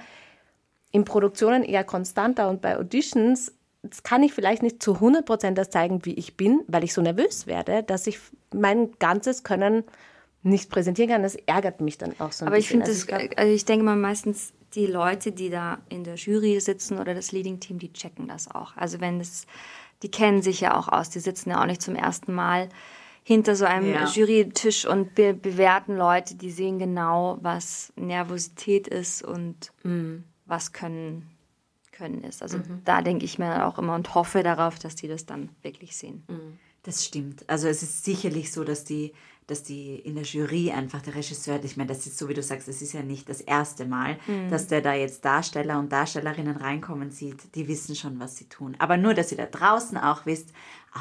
[SPEAKER 2] in Produktionen eher konstanter und bei Auditions das kann ich vielleicht nicht zu 100% das zeigen, wie ich bin, weil ich so nervös werde, dass ich mein ganzes Können nicht präsentieren kann. Das ärgert mich dann auch so
[SPEAKER 3] ein
[SPEAKER 2] Aber
[SPEAKER 3] bisschen. Aber ich finde also, also ich denke mal meistens die Leute, die da in der Jury sitzen oder das Leading Team, die checken das auch. Also wenn es, die kennen sich ja auch aus, die sitzen ja auch nicht zum ersten Mal hinter so einem ja. Jurytisch und be bewerten Leute, die sehen genau, was Nervosität ist und mhm. was können können ist. Also mhm. da denke ich mir auch immer und hoffe darauf, dass die das dann wirklich sehen. Mhm.
[SPEAKER 1] Das stimmt. Also es ist sicherlich so, dass die, dass die in der Jury einfach der Regisseur, ich meine, das ist so wie du sagst, es ist ja nicht das erste Mal, mhm. dass der da jetzt Darsteller und Darstellerinnen reinkommen sieht. Die wissen schon, was sie tun. Aber nur, dass ihr da draußen auch wisst,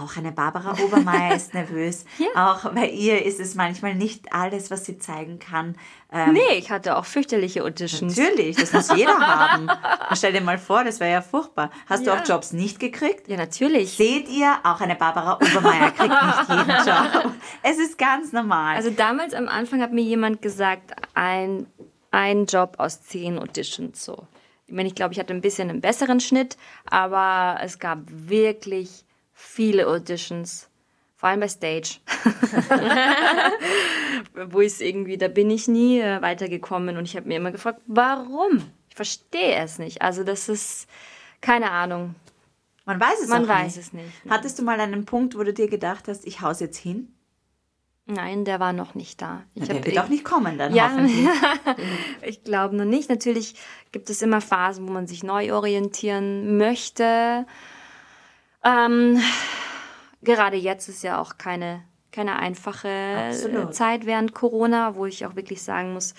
[SPEAKER 1] auch eine Barbara Obermeier ist nervös. ja. Auch bei ihr ist es manchmal nicht alles, was sie zeigen kann.
[SPEAKER 3] Ähm, nee, ich hatte auch fürchterliche Auditions.
[SPEAKER 1] Natürlich, das muss jeder haben. stell dir mal vor, das wäre ja furchtbar. Hast ja. du auch Jobs nicht gekriegt?
[SPEAKER 3] Ja, natürlich.
[SPEAKER 1] Seht ihr, auch eine Barbara Obermeier kriegt nicht jeden Job. Es ist ganz normal.
[SPEAKER 3] Also damals am Anfang hat mir jemand gesagt, ein, ein Job aus zehn Auditions so. Ich meine, ich glaube, ich hatte ein bisschen einen besseren Schnitt, aber es gab wirklich viele Auditions, vor allem bei Stage, wo ich irgendwie, da bin ich nie äh, weitergekommen und ich habe mir immer gefragt, warum? Ich verstehe es nicht. Also das ist keine Ahnung.
[SPEAKER 1] Man weiß es
[SPEAKER 3] Man
[SPEAKER 1] weiß
[SPEAKER 3] nicht. es nicht.
[SPEAKER 1] Hattest du mal einen Punkt, wo du dir gedacht hast, ich hau's jetzt hin?
[SPEAKER 3] Nein, der war noch nicht da.
[SPEAKER 1] Ich Na, der wird auch nicht kommen dann
[SPEAKER 3] ja, ich glaube noch nicht. Natürlich gibt es immer Phasen, wo man sich neu orientieren möchte. Ähm, gerade jetzt ist ja auch keine, keine einfache Absolut. Zeit während Corona, wo ich auch wirklich sagen muss,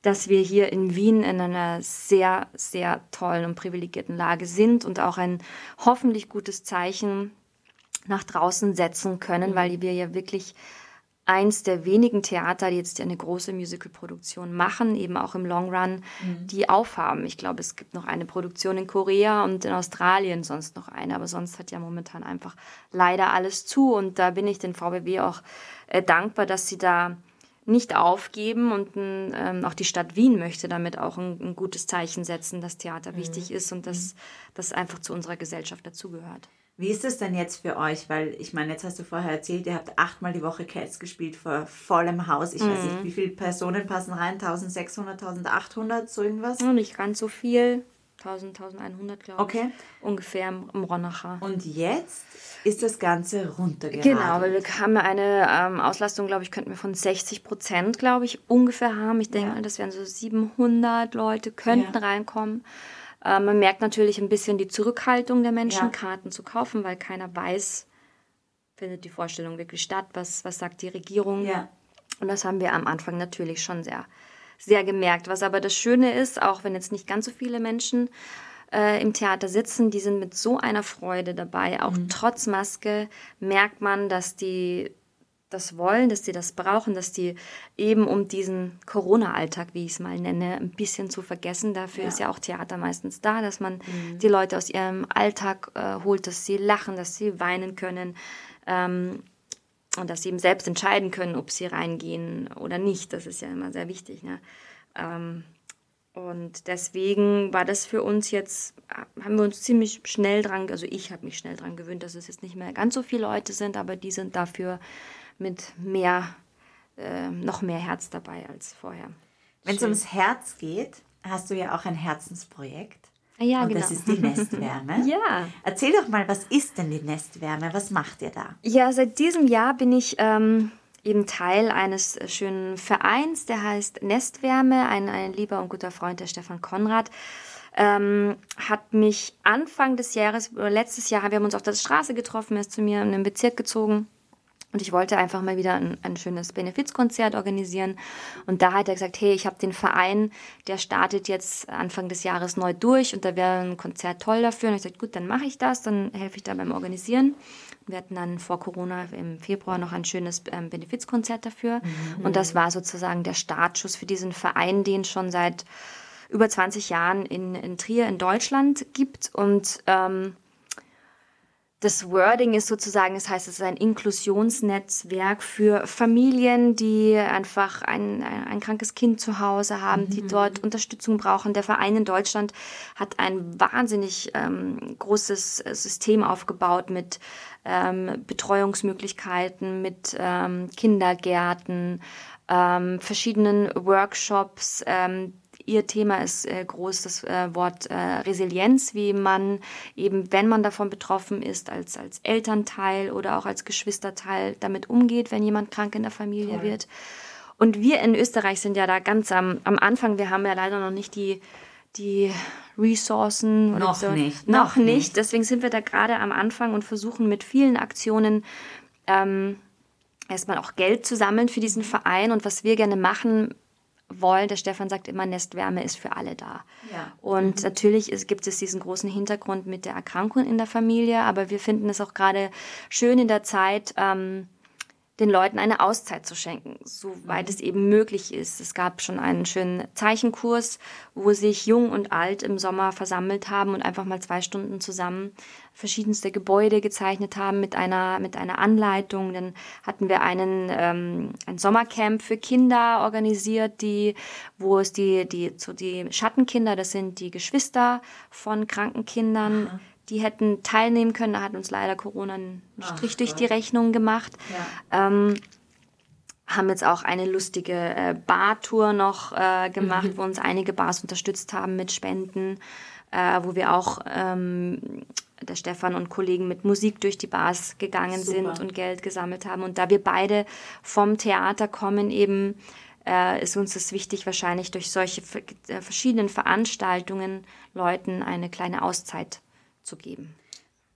[SPEAKER 3] dass wir hier in Wien in einer sehr, sehr tollen und privilegierten Lage sind und auch ein hoffentlich gutes Zeichen nach draußen setzen können, mhm. weil wir ja wirklich eins der wenigen Theater, die jetzt eine große Musicalproduktion machen, eben auch im Long Run, mhm. die aufhaben. Ich glaube, es gibt noch eine Produktion in Korea und in Australien sonst noch eine, aber sonst hat ja momentan einfach leider alles zu und da bin ich den VBW auch äh, dankbar, dass sie da nicht aufgeben und ähm, auch die Stadt Wien möchte damit auch ein, ein gutes Zeichen setzen, dass Theater mhm. wichtig ist und dass mhm. das einfach zu unserer Gesellschaft dazugehört.
[SPEAKER 1] Wie ist es denn jetzt für euch? Weil ich meine, jetzt hast du vorher erzählt, ihr habt achtmal die Woche Cats gespielt vor vollem Haus. Ich mhm. weiß nicht, mhm. wie viele Personen passen rein? 1600, 1800, so irgendwas?
[SPEAKER 3] Nicht ganz so viel. 1000, 1100, glaube
[SPEAKER 1] ich. Okay.
[SPEAKER 3] Ungefähr im, im Ronacher.
[SPEAKER 1] Und jetzt ist das Ganze runtergegangen.
[SPEAKER 3] Genau, weil wir haben eine ähm, Auslastung, glaube ich, könnten wir von 60 Prozent, glaube ich, ungefähr haben. Ich denke ja. mal, das wären so 700 Leute, könnten ja. reinkommen. Äh, man merkt natürlich ein bisschen die Zurückhaltung der Menschen,
[SPEAKER 1] Ja.
[SPEAKER 3] Karten zu kaufen, weil keiner weiß, findet die Vorstellung wirklich statt, was, was sagt die Regierung.
[SPEAKER 1] Ja.
[SPEAKER 3] Und das haben wir am Anfang natürlich schon sehr, sehr gemerkt. Was aber das Schöne ist, auch wenn jetzt nicht ganz so viele Menschen äh, im Theater sitzen, die sind mit so einer Freude dabei. Auch trotz Maske merkt man, dass die das wollen, dass die das brauchen, dass die eben um diesen Corona-Alltag, wie ich es mal nenne, ein bisschen zu vergessen. Dafür ist ja auch Theater meistens da, dass man die Leute aus ihrem Alltag äh, holt, dass sie lachen, dass sie weinen können. Ähm, und dass sie eben selbst entscheiden können, ob sie reingehen oder nicht. Das ist ja immer sehr wichtig. Ne? Ähm, und deswegen war das für uns jetzt, haben wir uns ziemlich schnell dran, also ich habe mich schnell dran gewöhnt, dass es jetzt nicht mehr ganz so viele Leute sind, aber die sind dafür mit mehr, äh, noch mehr Herz dabei als vorher.
[SPEAKER 1] Wenn es ums Herz geht, hast du ja auch ein Herzensprojekt.
[SPEAKER 3] Ah ja,
[SPEAKER 1] und
[SPEAKER 3] genau.
[SPEAKER 1] das ist die Nestwärme.
[SPEAKER 3] Ja.
[SPEAKER 1] Erzähl doch mal, was ist denn die Nestwärme? Was macht ihr da?
[SPEAKER 3] Ja, seit diesem Jahr bin ich ähm, eben Teil eines äh, schönen Vereins, der heißt Nestwärme. Ein, ein lieber und guter Freund, der Stefan Konrad, ähm, hat mich Anfang des Jahres, oder letztes Jahr, wir haben uns auf der Straße getroffen, er ist zu mir in den Bezirk gezogen. Und ich wollte einfach mal wieder ein, ein schönes Benefizkonzert organisieren. Und da hat er gesagt, hey, ich habe den Verein, der startet jetzt Anfang des Jahres neu durch und da wäre ein Konzert toll dafür. Und ich sagte, gut, dann mache ich das, dann helfe ich da beim Organisieren. Wir hatten dann vor Corona im Februar noch ein schönes ähm, Benefizkonzert dafür. Und das war sozusagen der Startschuss für diesen Verein, den es schon seit über 20 Jahren in, in Trier in Deutschland gibt. Und ähm, das Wording ist sozusagen, das heißt, es ist ein Inklusionsnetzwerk für Familien, die einfach ein, ein, ein krankes Kind zu Hause haben, die dort Unterstützung brauchen. Der Verein in Deutschland hat ein wahnsinnig ähm, großes äh, System aufgebaut mit ähm, Betreuungsmöglichkeiten, mit ähm, Kindergärten, ähm, verschiedenen Workshops. Ihr Thema ist äh, groß das äh, Wort äh, Resilienz, wie man eben, wenn man davon betroffen ist, als, als Elternteil oder auch als Geschwisterteil damit umgeht, wenn jemand krank in der Familie wird. Und wir in Österreich sind ja da ganz am, am Anfang. Wir haben ja leider noch nicht die, die Ressourcen.
[SPEAKER 1] Noch
[SPEAKER 3] so.
[SPEAKER 1] nicht,
[SPEAKER 3] Noch,
[SPEAKER 1] noch
[SPEAKER 3] nicht.
[SPEAKER 1] nicht.
[SPEAKER 3] Deswegen sind wir da gerade am Anfang und versuchen mit vielen Aktionen ähm, erstmal auch Geld zu sammeln für diesen Verein. Und was wir gerne machen wollen, der Stefan sagt immer, Nestwärme ist für alle da.
[SPEAKER 1] Ja.
[SPEAKER 3] Und natürlich ist, gibt es diesen großen Hintergrund mit der Erkrankung in der Familie, aber wir finden es auch gerade schön in der Zeit, ähm, den Leuten eine Auszeit zu schenken, soweit es eben möglich ist. Es gab schon einen schönen Zeichenkurs, wo sich Jung und Alt im Sommer versammelt haben und einfach mal zwei Stunden zusammen verschiedenste Gebäude gezeichnet haben mit einer, mit einer Anleitung. Dann hatten wir einen, ähm, ein Sommercamp für Kinder organisiert, die, wo es die, die, so die Schattenkinder, das sind die Geschwister von kranken Kindern, die hätten teilnehmen können. Da hat uns leider Corona einen Strich durch die Rechnung gemacht. Ähm, haben jetzt auch eine lustige äh, Bartour noch äh, gemacht, wo uns einige Bars unterstützt haben mit Spenden, äh, wo wir auch ähm, der Stefan und Kollegen mit Musik durch die Bars gegangen sind und Geld gesammelt haben. Und da wir beide vom Theater kommen, eben äh, ist uns das wichtig, wahrscheinlich durch solche äh, verschiedenen Veranstaltungen Leuten eine kleine Auszeit zu geben.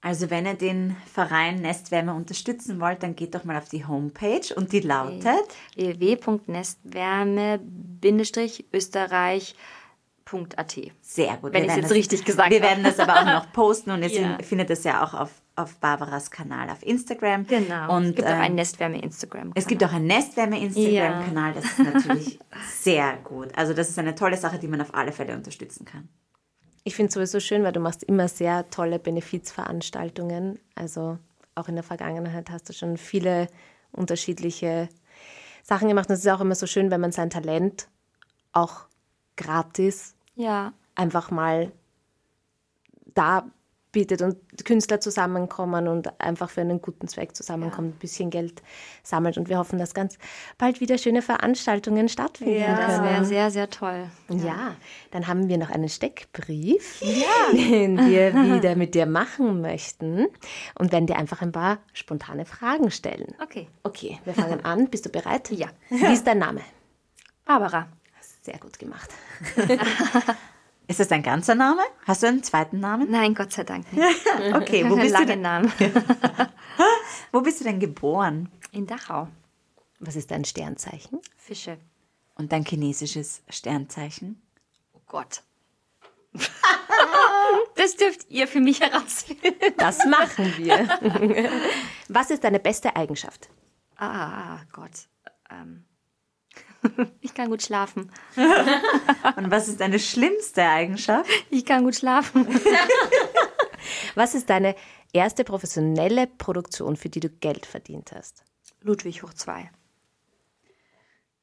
[SPEAKER 1] Also wenn ihr den Verein Nestwärme unterstützen wollt, dann geht doch mal auf die Homepage und die lautet
[SPEAKER 3] www.nestwärme-österreich.at.
[SPEAKER 1] sehr gut.
[SPEAKER 3] Wenn
[SPEAKER 1] Wir
[SPEAKER 3] ich's
[SPEAKER 1] werden
[SPEAKER 3] jetzt
[SPEAKER 1] das-
[SPEAKER 3] richtig gesagt
[SPEAKER 1] Wir
[SPEAKER 3] habe.
[SPEAKER 1] werden das aber auch noch posten und ihr
[SPEAKER 3] Ja.
[SPEAKER 1] fin- findet es ja auch auf, auf Barbaras Kanal auf Instagram.
[SPEAKER 3] Genau.
[SPEAKER 1] Und
[SPEAKER 3] es gibt auch
[SPEAKER 1] ähm,
[SPEAKER 3] einen Nestwärme-Instagram.
[SPEAKER 1] Es gibt auch einen Nestwärme-Instagram-Kanal, das ist natürlich sehr gut. Also das ist eine tolle Sache, die man auf alle Fälle unterstützen kann.
[SPEAKER 2] Ich finde es sowieso schön, weil du machst immer sehr tolle Benefizveranstaltungen. Also auch in der Vergangenheit hast du schon viele unterschiedliche Sachen gemacht. Und es ist auch immer so schön, wenn man sein Talent auch gratis
[SPEAKER 3] Ja.
[SPEAKER 2] einfach mal da bietet und Künstler zusammenkommen und einfach für einen guten Zweck zusammenkommen, ein bisschen Geld sammelt. Und wir hoffen, dass ganz bald wieder schöne Veranstaltungen stattfinden
[SPEAKER 3] Ja, das wäre
[SPEAKER 2] können.
[SPEAKER 3] sehr, sehr toll.
[SPEAKER 2] Ja, dann haben wir noch einen Steckbrief, den wir wieder mit dir machen möchten und werden dir einfach ein paar spontane Fragen stellen.
[SPEAKER 3] Okay.
[SPEAKER 2] Okay, wir fangen an. Bist du bereit?
[SPEAKER 3] Ja.
[SPEAKER 2] Wie ist dein Name?
[SPEAKER 3] Barbara.
[SPEAKER 2] Sehr gut gemacht.
[SPEAKER 1] Ist das dein ganzer Name? Hast du einen zweiten Namen?
[SPEAKER 3] Nein, Gott sei Dank nicht.
[SPEAKER 1] Okay, wo bist, du denn,
[SPEAKER 3] Namen.
[SPEAKER 1] wo bist du denn geboren?
[SPEAKER 3] In Dachau.
[SPEAKER 2] Was ist dein Sternzeichen?
[SPEAKER 3] Fische.
[SPEAKER 1] Und dein chinesisches Sternzeichen?
[SPEAKER 3] Oh Gott. das dürft ihr für mich herausfinden.
[SPEAKER 2] Das machen wir. Was ist deine beste Eigenschaft?
[SPEAKER 3] Ah, Gott. Ähm. Ich kann gut schlafen.
[SPEAKER 1] Und was ist deine schlimmste Eigenschaft?
[SPEAKER 3] Ich kann gut schlafen.
[SPEAKER 2] Was ist deine erste professionelle Produktion, für die du Geld verdient hast?
[SPEAKER 3] Ludwig hoch zwei.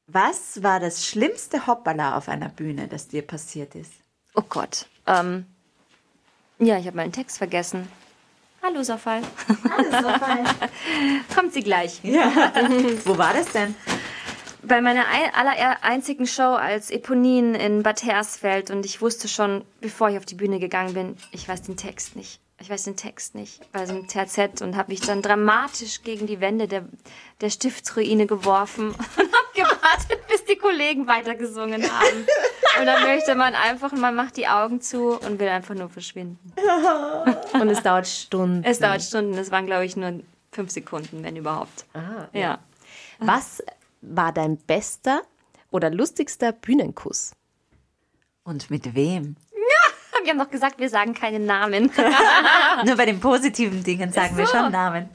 [SPEAKER 1] Was war das schlimmste Hoppala auf einer Bühne, das dir passiert ist?
[SPEAKER 3] Oh Gott. Ähm. Ja, ich habe meinen Text vergessen. Hallo, Sofal. Kommt sie gleich.
[SPEAKER 1] Wo war das denn?
[SPEAKER 3] Bei meiner ein, aller einzigen Show als Eponin in Bad Hersfeld und ich wusste schon, bevor ich auf die Bühne gegangen bin, ich weiß den Text nicht. Ich weiß den Text nicht bei so einem TZ und habe mich dann dramatisch gegen die Wände der, der Stiftsruine geworfen und habe gewartet, bis die Kollegen weitergesungen haben. Und dann möchte man einfach, man macht die Augen zu und will einfach nur verschwinden.
[SPEAKER 2] Und es dauert Stunden.
[SPEAKER 3] Es dauert Stunden, es waren glaube ich nur fünf Sekunden, wenn überhaupt.
[SPEAKER 2] Ah,
[SPEAKER 3] Ja.
[SPEAKER 2] Was war dein bester oder lustigster Bühnenkuss?
[SPEAKER 1] Und mit wem?
[SPEAKER 3] Wir haben doch gesagt, wir sagen keine Namen.
[SPEAKER 1] Nur bei den positiven Dingen sagen wir
[SPEAKER 3] so.
[SPEAKER 1] schon Namen.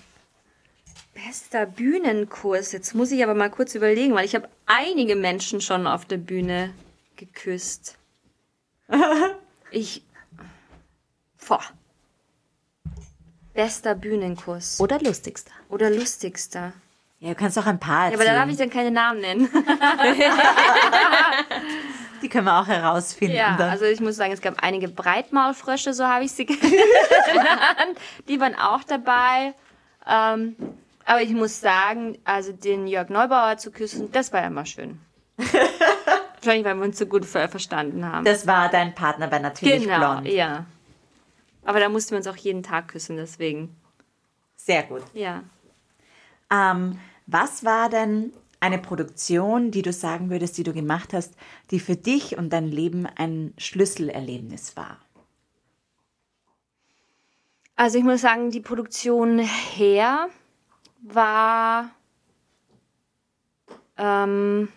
[SPEAKER 3] Bester Bühnenkurs. Jetzt muss ich aber mal kurz überlegen, weil ich habe einige Menschen schon auf der Bühne geküsst. Ich. Boah. Bester Bühnenkurs.
[SPEAKER 2] Oder lustigster?
[SPEAKER 3] Oder lustigster.
[SPEAKER 1] Ja, du kannst auch ein paar
[SPEAKER 3] Ja,
[SPEAKER 1] erzählen.
[SPEAKER 3] aber da darf ich dann keine Namen nennen.
[SPEAKER 1] Die können wir auch herausfinden.
[SPEAKER 3] Ja,
[SPEAKER 1] dann.
[SPEAKER 3] also ich muss sagen, es gab einige Breitmaulfrösche, so habe ich sie genannt. Die waren auch dabei. Ähm, aber ich muss sagen, also den Jörg Neubauer zu küssen, das war ja immer schön. Wahrscheinlich, weil wir uns so gut ver verstanden haben.
[SPEAKER 1] das war dein Partner bei Natürlich
[SPEAKER 3] genau,
[SPEAKER 1] Blond.
[SPEAKER 3] ja. Aber da mussten wir uns auch jeden Tag küssen, deswegen.
[SPEAKER 1] Sehr gut.
[SPEAKER 3] Ja.
[SPEAKER 1] Ähm, was war denn eine Produktion, die du sagen würdest, die du gemacht hast, die für dich und dein Leben ein Schlüsselerlebnis war?
[SPEAKER 3] Also ich muss sagen, die Produktion her war ähm,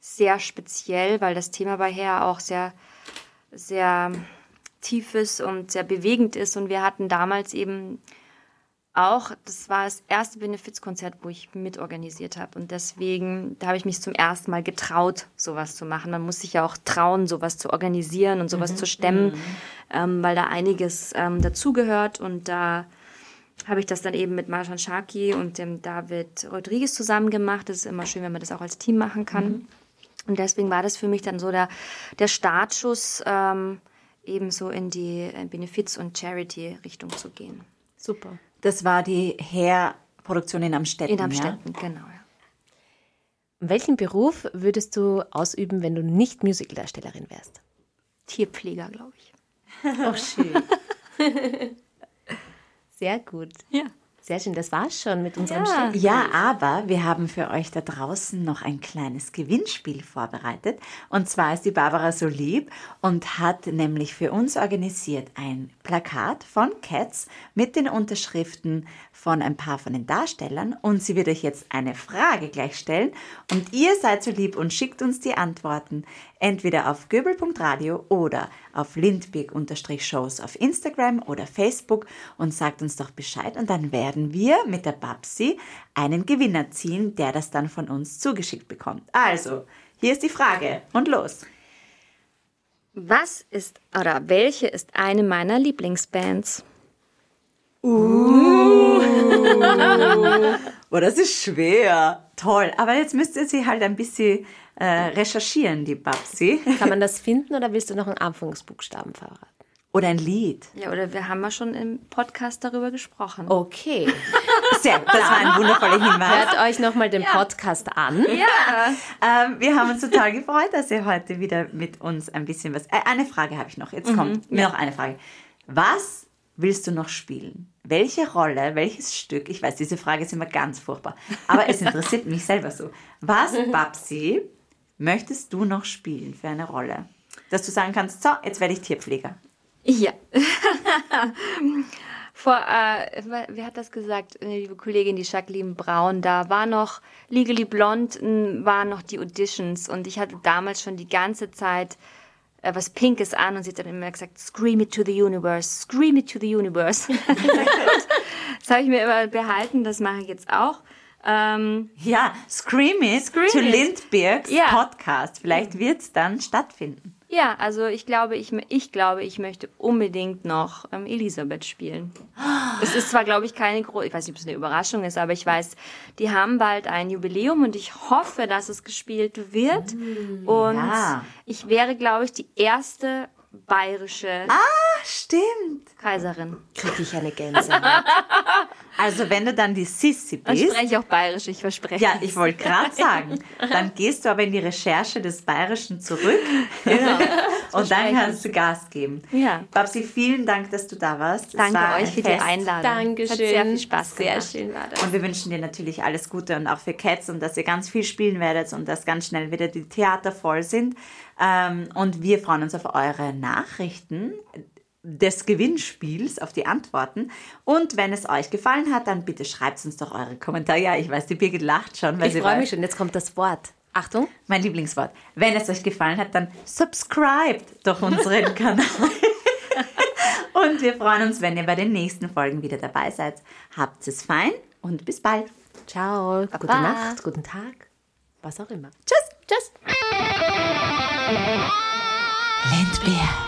[SPEAKER 3] sehr speziell, weil das Thema bei her auch sehr, sehr tief ist und sehr bewegend ist. Und wir hatten damals eben auch, das war das erste Benefizkonzert, wo ich mitorganisiert habe. Und deswegen, da habe ich mich zum ersten Mal getraut, sowas zu machen. Man muss sich ja auch trauen, sowas zu organisieren und sowas zu stemmen, ähm, weil da einiges ähm, dazugehört. Und da habe ich das dann eben mit Marjan Sharkey und dem David Rodriguez zusammen gemacht. Das ist immer schön, wenn man das auch als Team machen kann. Und deswegen war das für mich dann so der, der Startschuss, ähm, eben so in die Benefiz- und Charity-Richtung zu gehen.
[SPEAKER 2] Super.
[SPEAKER 1] Das war die Hair-Produktion in Amstetten.
[SPEAKER 3] In Amstetten, genau. Ja.
[SPEAKER 2] Welchen Beruf würdest du ausüben, wenn du nicht Musicaldarstellerin wärst?
[SPEAKER 3] Tierpfleger, glaube ich.
[SPEAKER 2] Oh, schön. Sehr gut.
[SPEAKER 3] Ja.
[SPEAKER 2] Sehr schön, das war's schon mit unserem
[SPEAKER 3] Ja.
[SPEAKER 2] Chef.
[SPEAKER 1] Ja, aber wir haben für euch da draußen noch ein kleines Gewinnspiel vorbereitet. Und zwar ist die Barbara so lieb und hat nämlich für uns organisiert ein Plakat von Cats mit den Unterschriften von ein paar von den Darstellern. Und sie wird euch jetzt eine Frage gleich stellen. Und ihr seid so lieb und schickt uns die Antworten entweder auf göbel.radio oder auf lindberg-shows auf Instagram oder Facebook und sagt uns doch Bescheid und dann werden wir mit der Babsi einen Gewinner ziehen, der das dann von uns zugeschickt bekommt. Also, hier ist die Frage und los.
[SPEAKER 3] Was ist oder welche ist eine meiner Lieblingsbands?
[SPEAKER 1] Oh, das ist schwer. Toll. Aber jetzt müsst ihr sie halt ein bisschen äh, recherchieren, die Babsi.
[SPEAKER 2] Kann man das finden oder willst du noch einen Anfangsbuchstaben verraten?
[SPEAKER 1] Oder ein Lied.
[SPEAKER 3] Ja, oder wir haben ja schon im Podcast darüber gesprochen.
[SPEAKER 2] Okay.
[SPEAKER 1] Sehr, das war ein wundervoller Hinweis.
[SPEAKER 2] Hört euch nochmal den Podcast an.
[SPEAKER 1] Ähm, wir haben uns total gefreut, dass ihr heute wieder mit uns ein bisschen was. Äh, eine Frage habe ich noch. Jetzt kommt mir noch eine Frage. Was willst du noch spielen? Welche Rolle, welches Stück? Ich weiß, diese Frage ist immer ganz furchtbar, aber es interessiert mich selber so. Was, Babsi, möchtest du noch spielen für eine Rolle? dass du sagen kannst, so, jetzt werde ich Tierpfleger?
[SPEAKER 3] Ja. Vor, äh, wer hat das gesagt? Eine liebe Kollegin, die Jacqueline Braun, da war noch Legally Blonde, waren noch die Auditions und ich hatte damals schon die ganze Zeit äh, was Pinkes an und sie hat dann immer gesagt, scream it to the universe, scream it to the universe. das habe ich mir immer behalten, das mache ich jetzt auch. Ähm,
[SPEAKER 1] ja, Scream It Scream to it. Lindbergs ja. Podcast. Vielleicht wird es dann stattfinden.
[SPEAKER 3] Ja, also ich glaube, ich, ich glaube, ich möchte unbedingt noch ähm, Elisabeth spielen. Es ist zwar, glaube ich, keine große, ich weiß nicht, ob es eine Überraschung ist, aber ich weiß, die haben bald ein Jubiläum und ich hoffe, dass es gespielt wird. Mm, und ja. ich wäre, glaube ich, die erste bayerische
[SPEAKER 1] ah, stimmt.
[SPEAKER 3] Kaiserin.
[SPEAKER 2] Kriege ich eine Gänse.
[SPEAKER 1] also wenn du dann die Sissi bist.
[SPEAKER 3] Ich spreche auch bayerisch, ich verspreche.
[SPEAKER 1] Ja, ich wollte gerade sagen. Dann gehst du aber in die Recherche des Bayerischen zurück. Und dann kannst du Gas geben.
[SPEAKER 3] Ja.
[SPEAKER 1] Babsi, vielen Dank, dass du da warst.
[SPEAKER 3] Danke war euch für die Einladung.
[SPEAKER 2] Dankeschön. Hat
[SPEAKER 3] sehr viel Spaß
[SPEAKER 2] gemacht. Sehr schön war das.
[SPEAKER 1] Und wir wünschen dir natürlich alles Gute und auch für Cats und dass ihr ganz viel spielen werdet und dass ganz schnell wieder die Theater voll sind. Ähm, und wir freuen uns auf eure Nachrichten des Gewinnspiels, auf die Antworten. Und wenn es euch gefallen hat, dann bitte schreibt uns doch eure Kommentare. Ja, ich weiß, die Birgit lacht schon.
[SPEAKER 2] Weil ich freue mich schon, jetzt kommt das Wort. Achtung.
[SPEAKER 1] Mein Lieblingswort. Wenn es euch gefallen hat, dann subscribt doch unseren Kanal. und wir freuen uns, wenn ihr bei den nächsten Folgen wieder dabei seid. Habt es fein und bis bald.
[SPEAKER 2] Ciao. Baba. Gute Nacht, guten Tag, was auch immer.
[SPEAKER 1] Tschüss.
[SPEAKER 2] Tschüss.
[SPEAKER 1] Lindbeer.